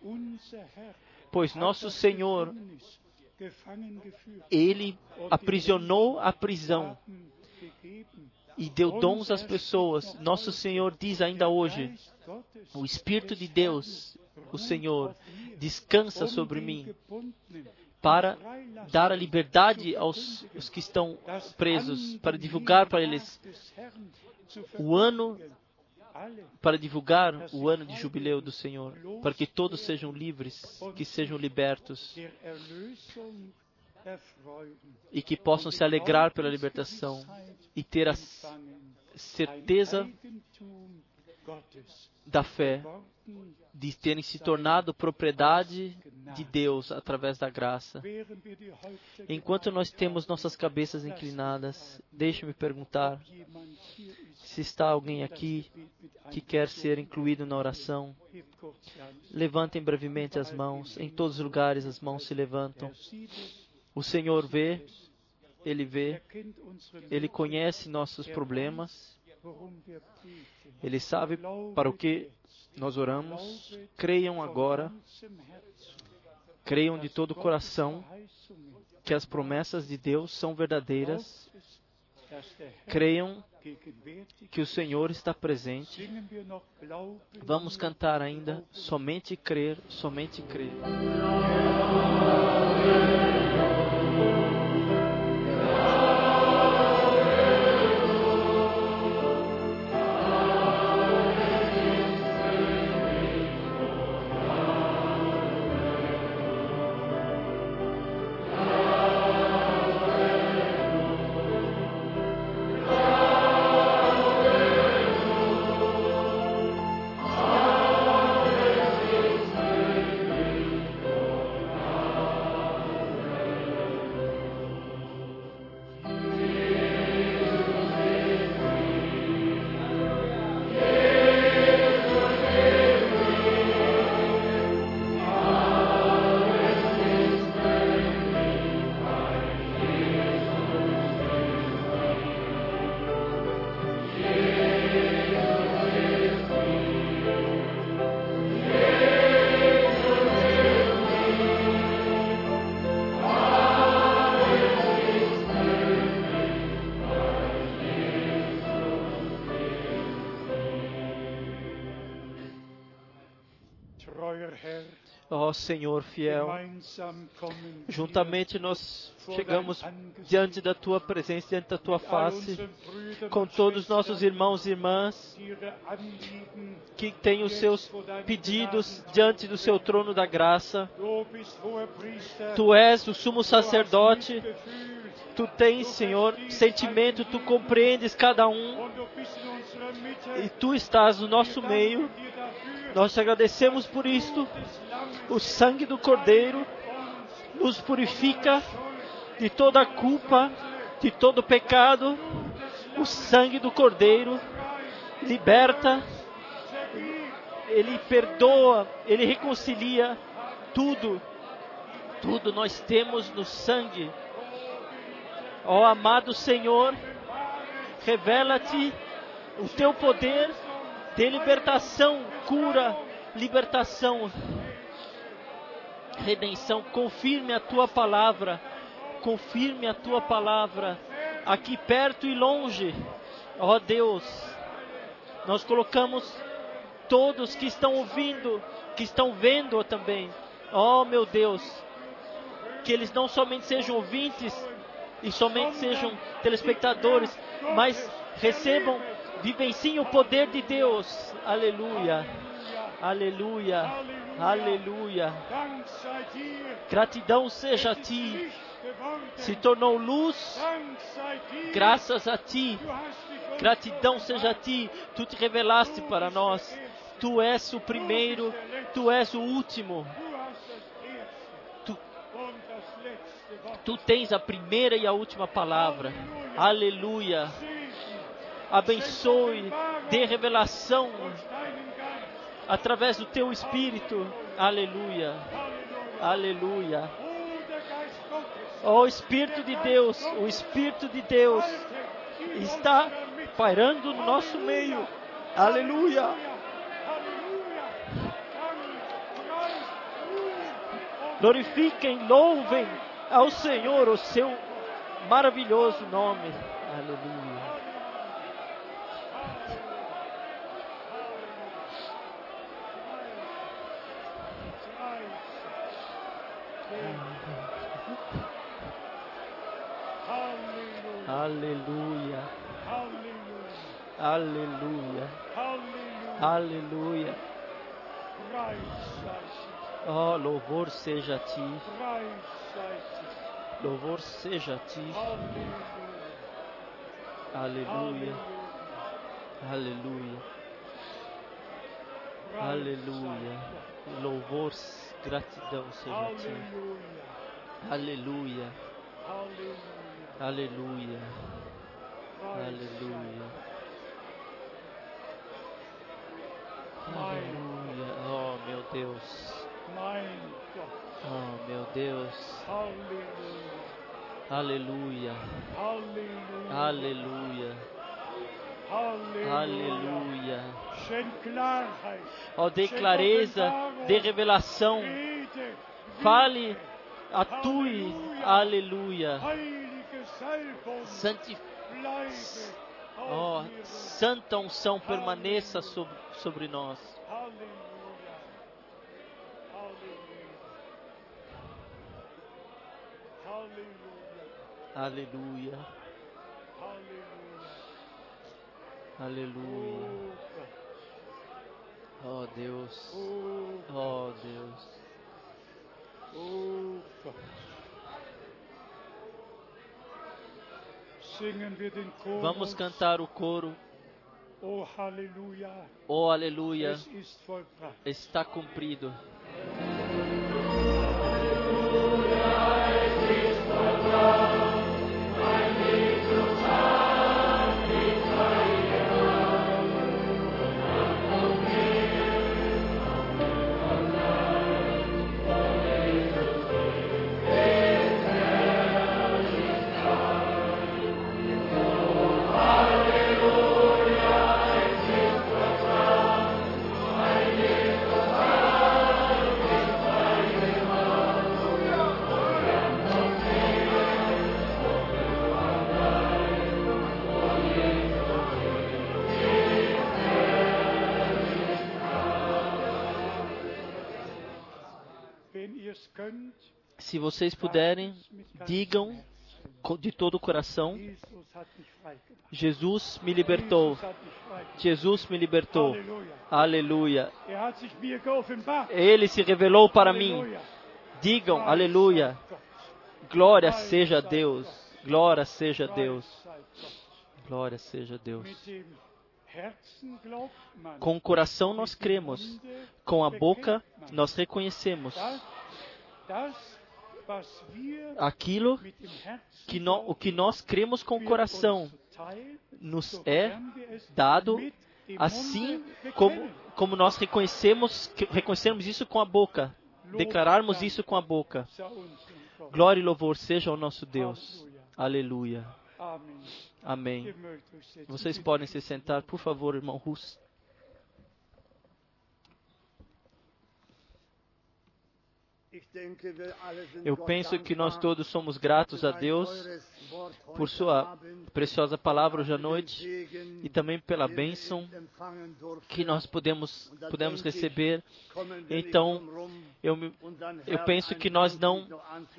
pois nosso Senhor, Ele aprisionou a prisão e deu dons às pessoas. Nosso Senhor diz ainda hoje: o Espírito de Deus, o Senhor, descansa sobre mim para dar a liberdade aos, aos que estão presos, para divulgar para eles o ano para divulgar o ano de jubileu do Senhor, para que todos sejam livres, que sejam libertos e que possam se alegrar pela libertação e ter a certeza da fé de terem se tornado propriedade de Deus através da graça. Enquanto nós temos nossas cabeças inclinadas, deixe-me perguntar se está alguém aqui que quer ser incluído na oração. Levantem brevemente as mãos. Em todos os lugares as mãos se levantam. O Senhor vê, Ele vê, Ele conhece nossos problemas, Ele sabe para o que nós oramos. Creiam agora, creiam de todo o coração que as promessas de Deus são verdadeiras. Creiam que o Senhor está presente. Vamos cantar ainda somente crer, somente crer. Senhor fiel, juntamente nós chegamos diante da tua presença, diante da tua face, com todos os nossos irmãos e irmãs que têm os seus pedidos diante do seu trono da graça. Tu és o sumo sacerdote, tu tens, Senhor, sentimento, tu compreendes cada um e tu estás no nosso meio. Nós te agradecemos por isto. O sangue do Cordeiro nos purifica de toda culpa, de todo pecado. O sangue do Cordeiro liberta, ele perdoa, ele reconcilia tudo. Tudo nós temos no sangue. Ó oh, amado Senhor, revela-te o teu poder de libertação, cura, libertação, redenção. Confirme a tua palavra, confirme a tua palavra, aqui perto e longe. Ó Deus, nós colocamos todos que estão ouvindo, que estão vendo também. Ó meu Deus, que eles não somente sejam ouvintes e somente sejam telespectadores, mas recebam Vivenciem o poder de Deus. Aleluia. Aleluia. Aleluia. Gratidão seja a ti. Se tornou luz. Graças a ti. Gratidão seja a ti. Tu te revelaste para nós. Tu és o primeiro. Tu és o último. Tu, tu tens a primeira e a última palavra. Aleluia abençoe, dê revelação através do teu espírito. Aleluia. Aleluia. Ó oh, Espírito de Deus, o Espírito de Deus está pairando no nosso meio. Aleluia. Glorifiquem, louvem ao Senhor o seu maravilhoso nome. Aleluia. Aleluia. Aleluia. Aleluia. Oh, louvor seja a ti. Louvor seja a ti. Aleluia. Aleluia. Aleluia. Louvor, gratidão a ti. Aleluia. Aleluia. Aleluia. Aleluia. Oh, meu Deus. Oh, meu Deus. Aleluia. Aleluia. Aleluia. Ó, dê clareza, dê revelação. Fale, atue. Aleluia. Santi... Oh, santa unção permaneça sobre, sobre nós. Aleluia. Aleluia. Oh Deus. Oh Deus. Vamos cantar o coro. Oh, Halleluja. Oh, aleluia. Está cumprido. Se vocês puderem, digam de todo o coração: Jesus me libertou. Jesus me libertou. Aleluia. Geoffenbart. Ele se revelou para mim. Digam: Aleluia. Glória seja a Deus. Glória seja a Deus. Glória seja a Deus. Com o coração nós cremos, com a boca nós reconhecemos aquilo que no, o que nós cremos com o coração nos é dado assim como, como nós reconhecemos, reconhecemos isso com a boca, declararmos isso com a boca. Glória e louvor seja ao nosso Deus. Aleluia. Amém. Vocês podem se sentar, por favor, irmão Russo. Eu penso que nós todos somos gratos a Deus por sua preciosa palavra hoje à noite e também pela bênção que nós podemos, podemos receber. Então, eu, eu penso que nós não,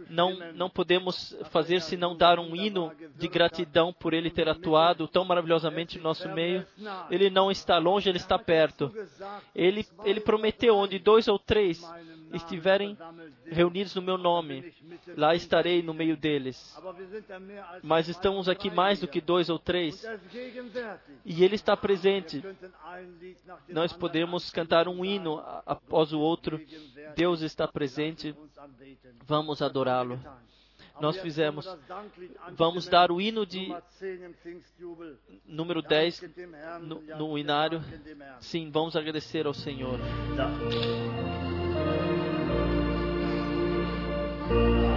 não, não podemos fazer senão dar um hino de gratidão por Ele ter atuado tão maravilhosamente no nosso meio. Ele não está longe, Ele está perto. Ele, ele prometeu: onde dois ou três estiverem reunidos no meu nome, lá estarei no meio deles. Mas estamos aqui mais do que dois ou três, e Ele está presente. Nós podemos cantar um hino após o outro. Deus está presente. Vamos adorá-lo. Nós fizemos. Vamos dar o hino de número 10 no, no inário. Sim, vamos agradecer ao Senhor. Aleluia,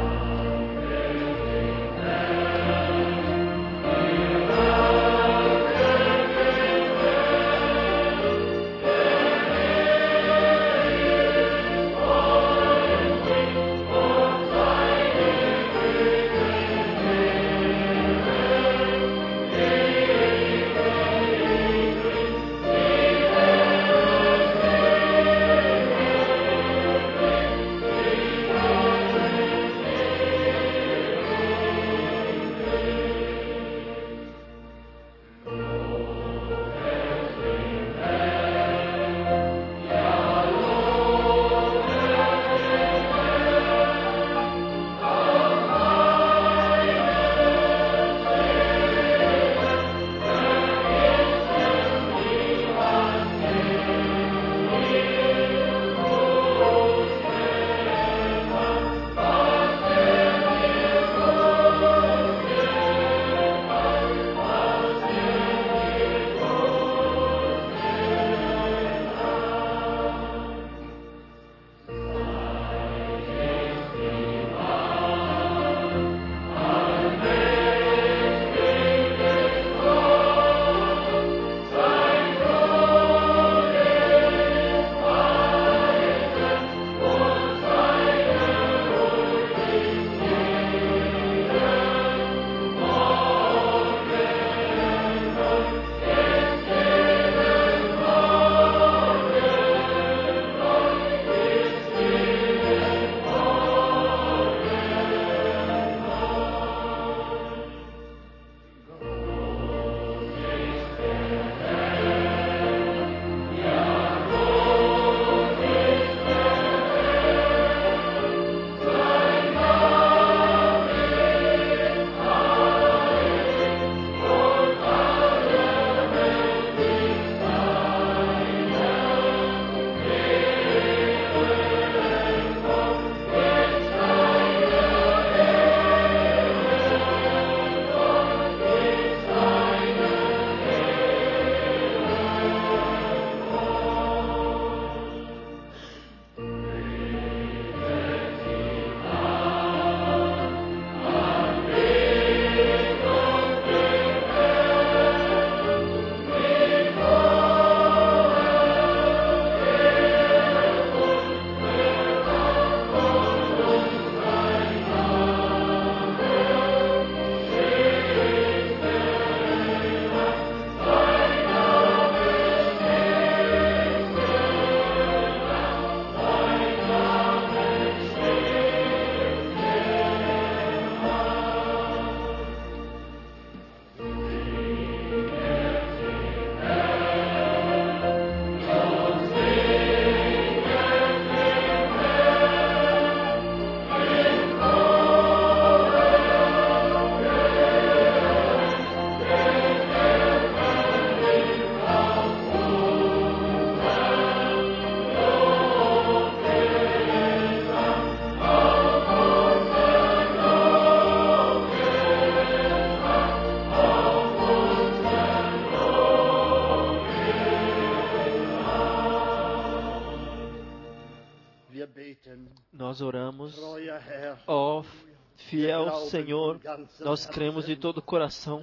fiel Senhor, nós cremos de todo o coração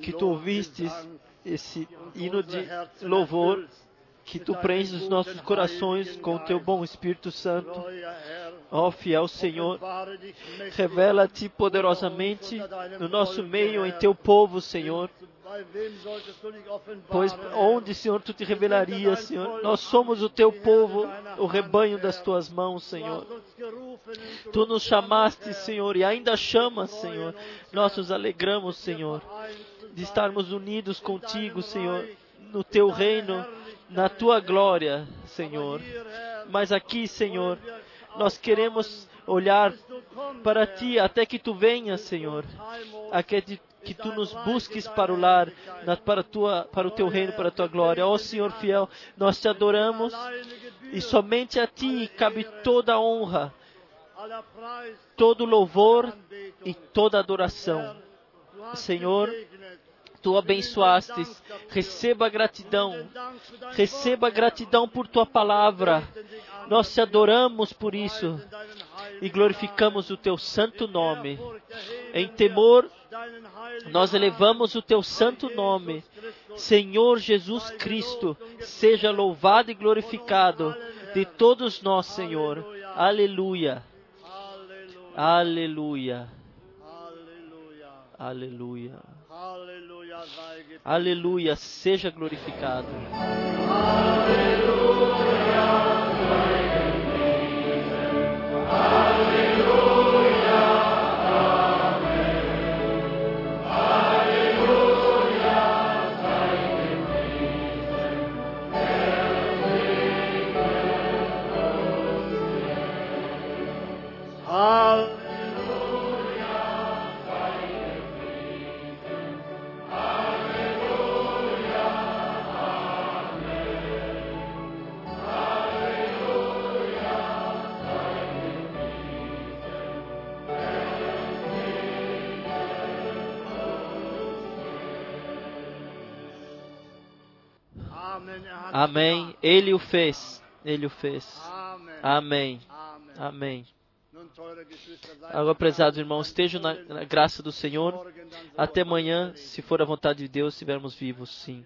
que tu ouvistes esse hino de louvor, que tu preenches os nossos corações com o teu bom Espírito Santo. Ó fiel Senhor, revela-te poderosamente no nosso meio, em teu povo, Senhor. Pois onde, Senhor, tu te revelarias, Senhor? Nós somos o teu povo, o rebanho das tuas mãos, Senhor. Tu nos chamaste, Senhor, e ainda chamas, Senhor. Nós nos alegramos, Senhor, de estarmos unidos contigo, Senhor, no teu reino, na tua glória, Senhor. Mas aqui, Senhor, nós queremos olhar para ti até que tu venhas, Senhor. Até que que tu nos busques para o lar, para, tua, para o teu reino, para a tua glória. Ó Senhor fiel, nós te adoramos e somente a ti cabe toda a honra, todo louvor e toda adoração. Senhor. Tu abençoastes, receba gratidão, receba gratidão por tua palavra. Nós te adoramos por isso e glorificamos o teu santo nome. Em temor, nós elevamos o teu santo nome. Senhor Jesus Cristo, seja louvado e glorificado de todos nós, Senhor. Aleluia, aleluia, aleluia, gepriesen. aleluia, seja glorificado. Amen. Amém. Ele o fez. Ele o fez. Amém. Amém. Agora, prezados irmãos, estejam na, na graça do Senhor. Até amanhã, se for a vontade de Deus, estivermos vivos, sim.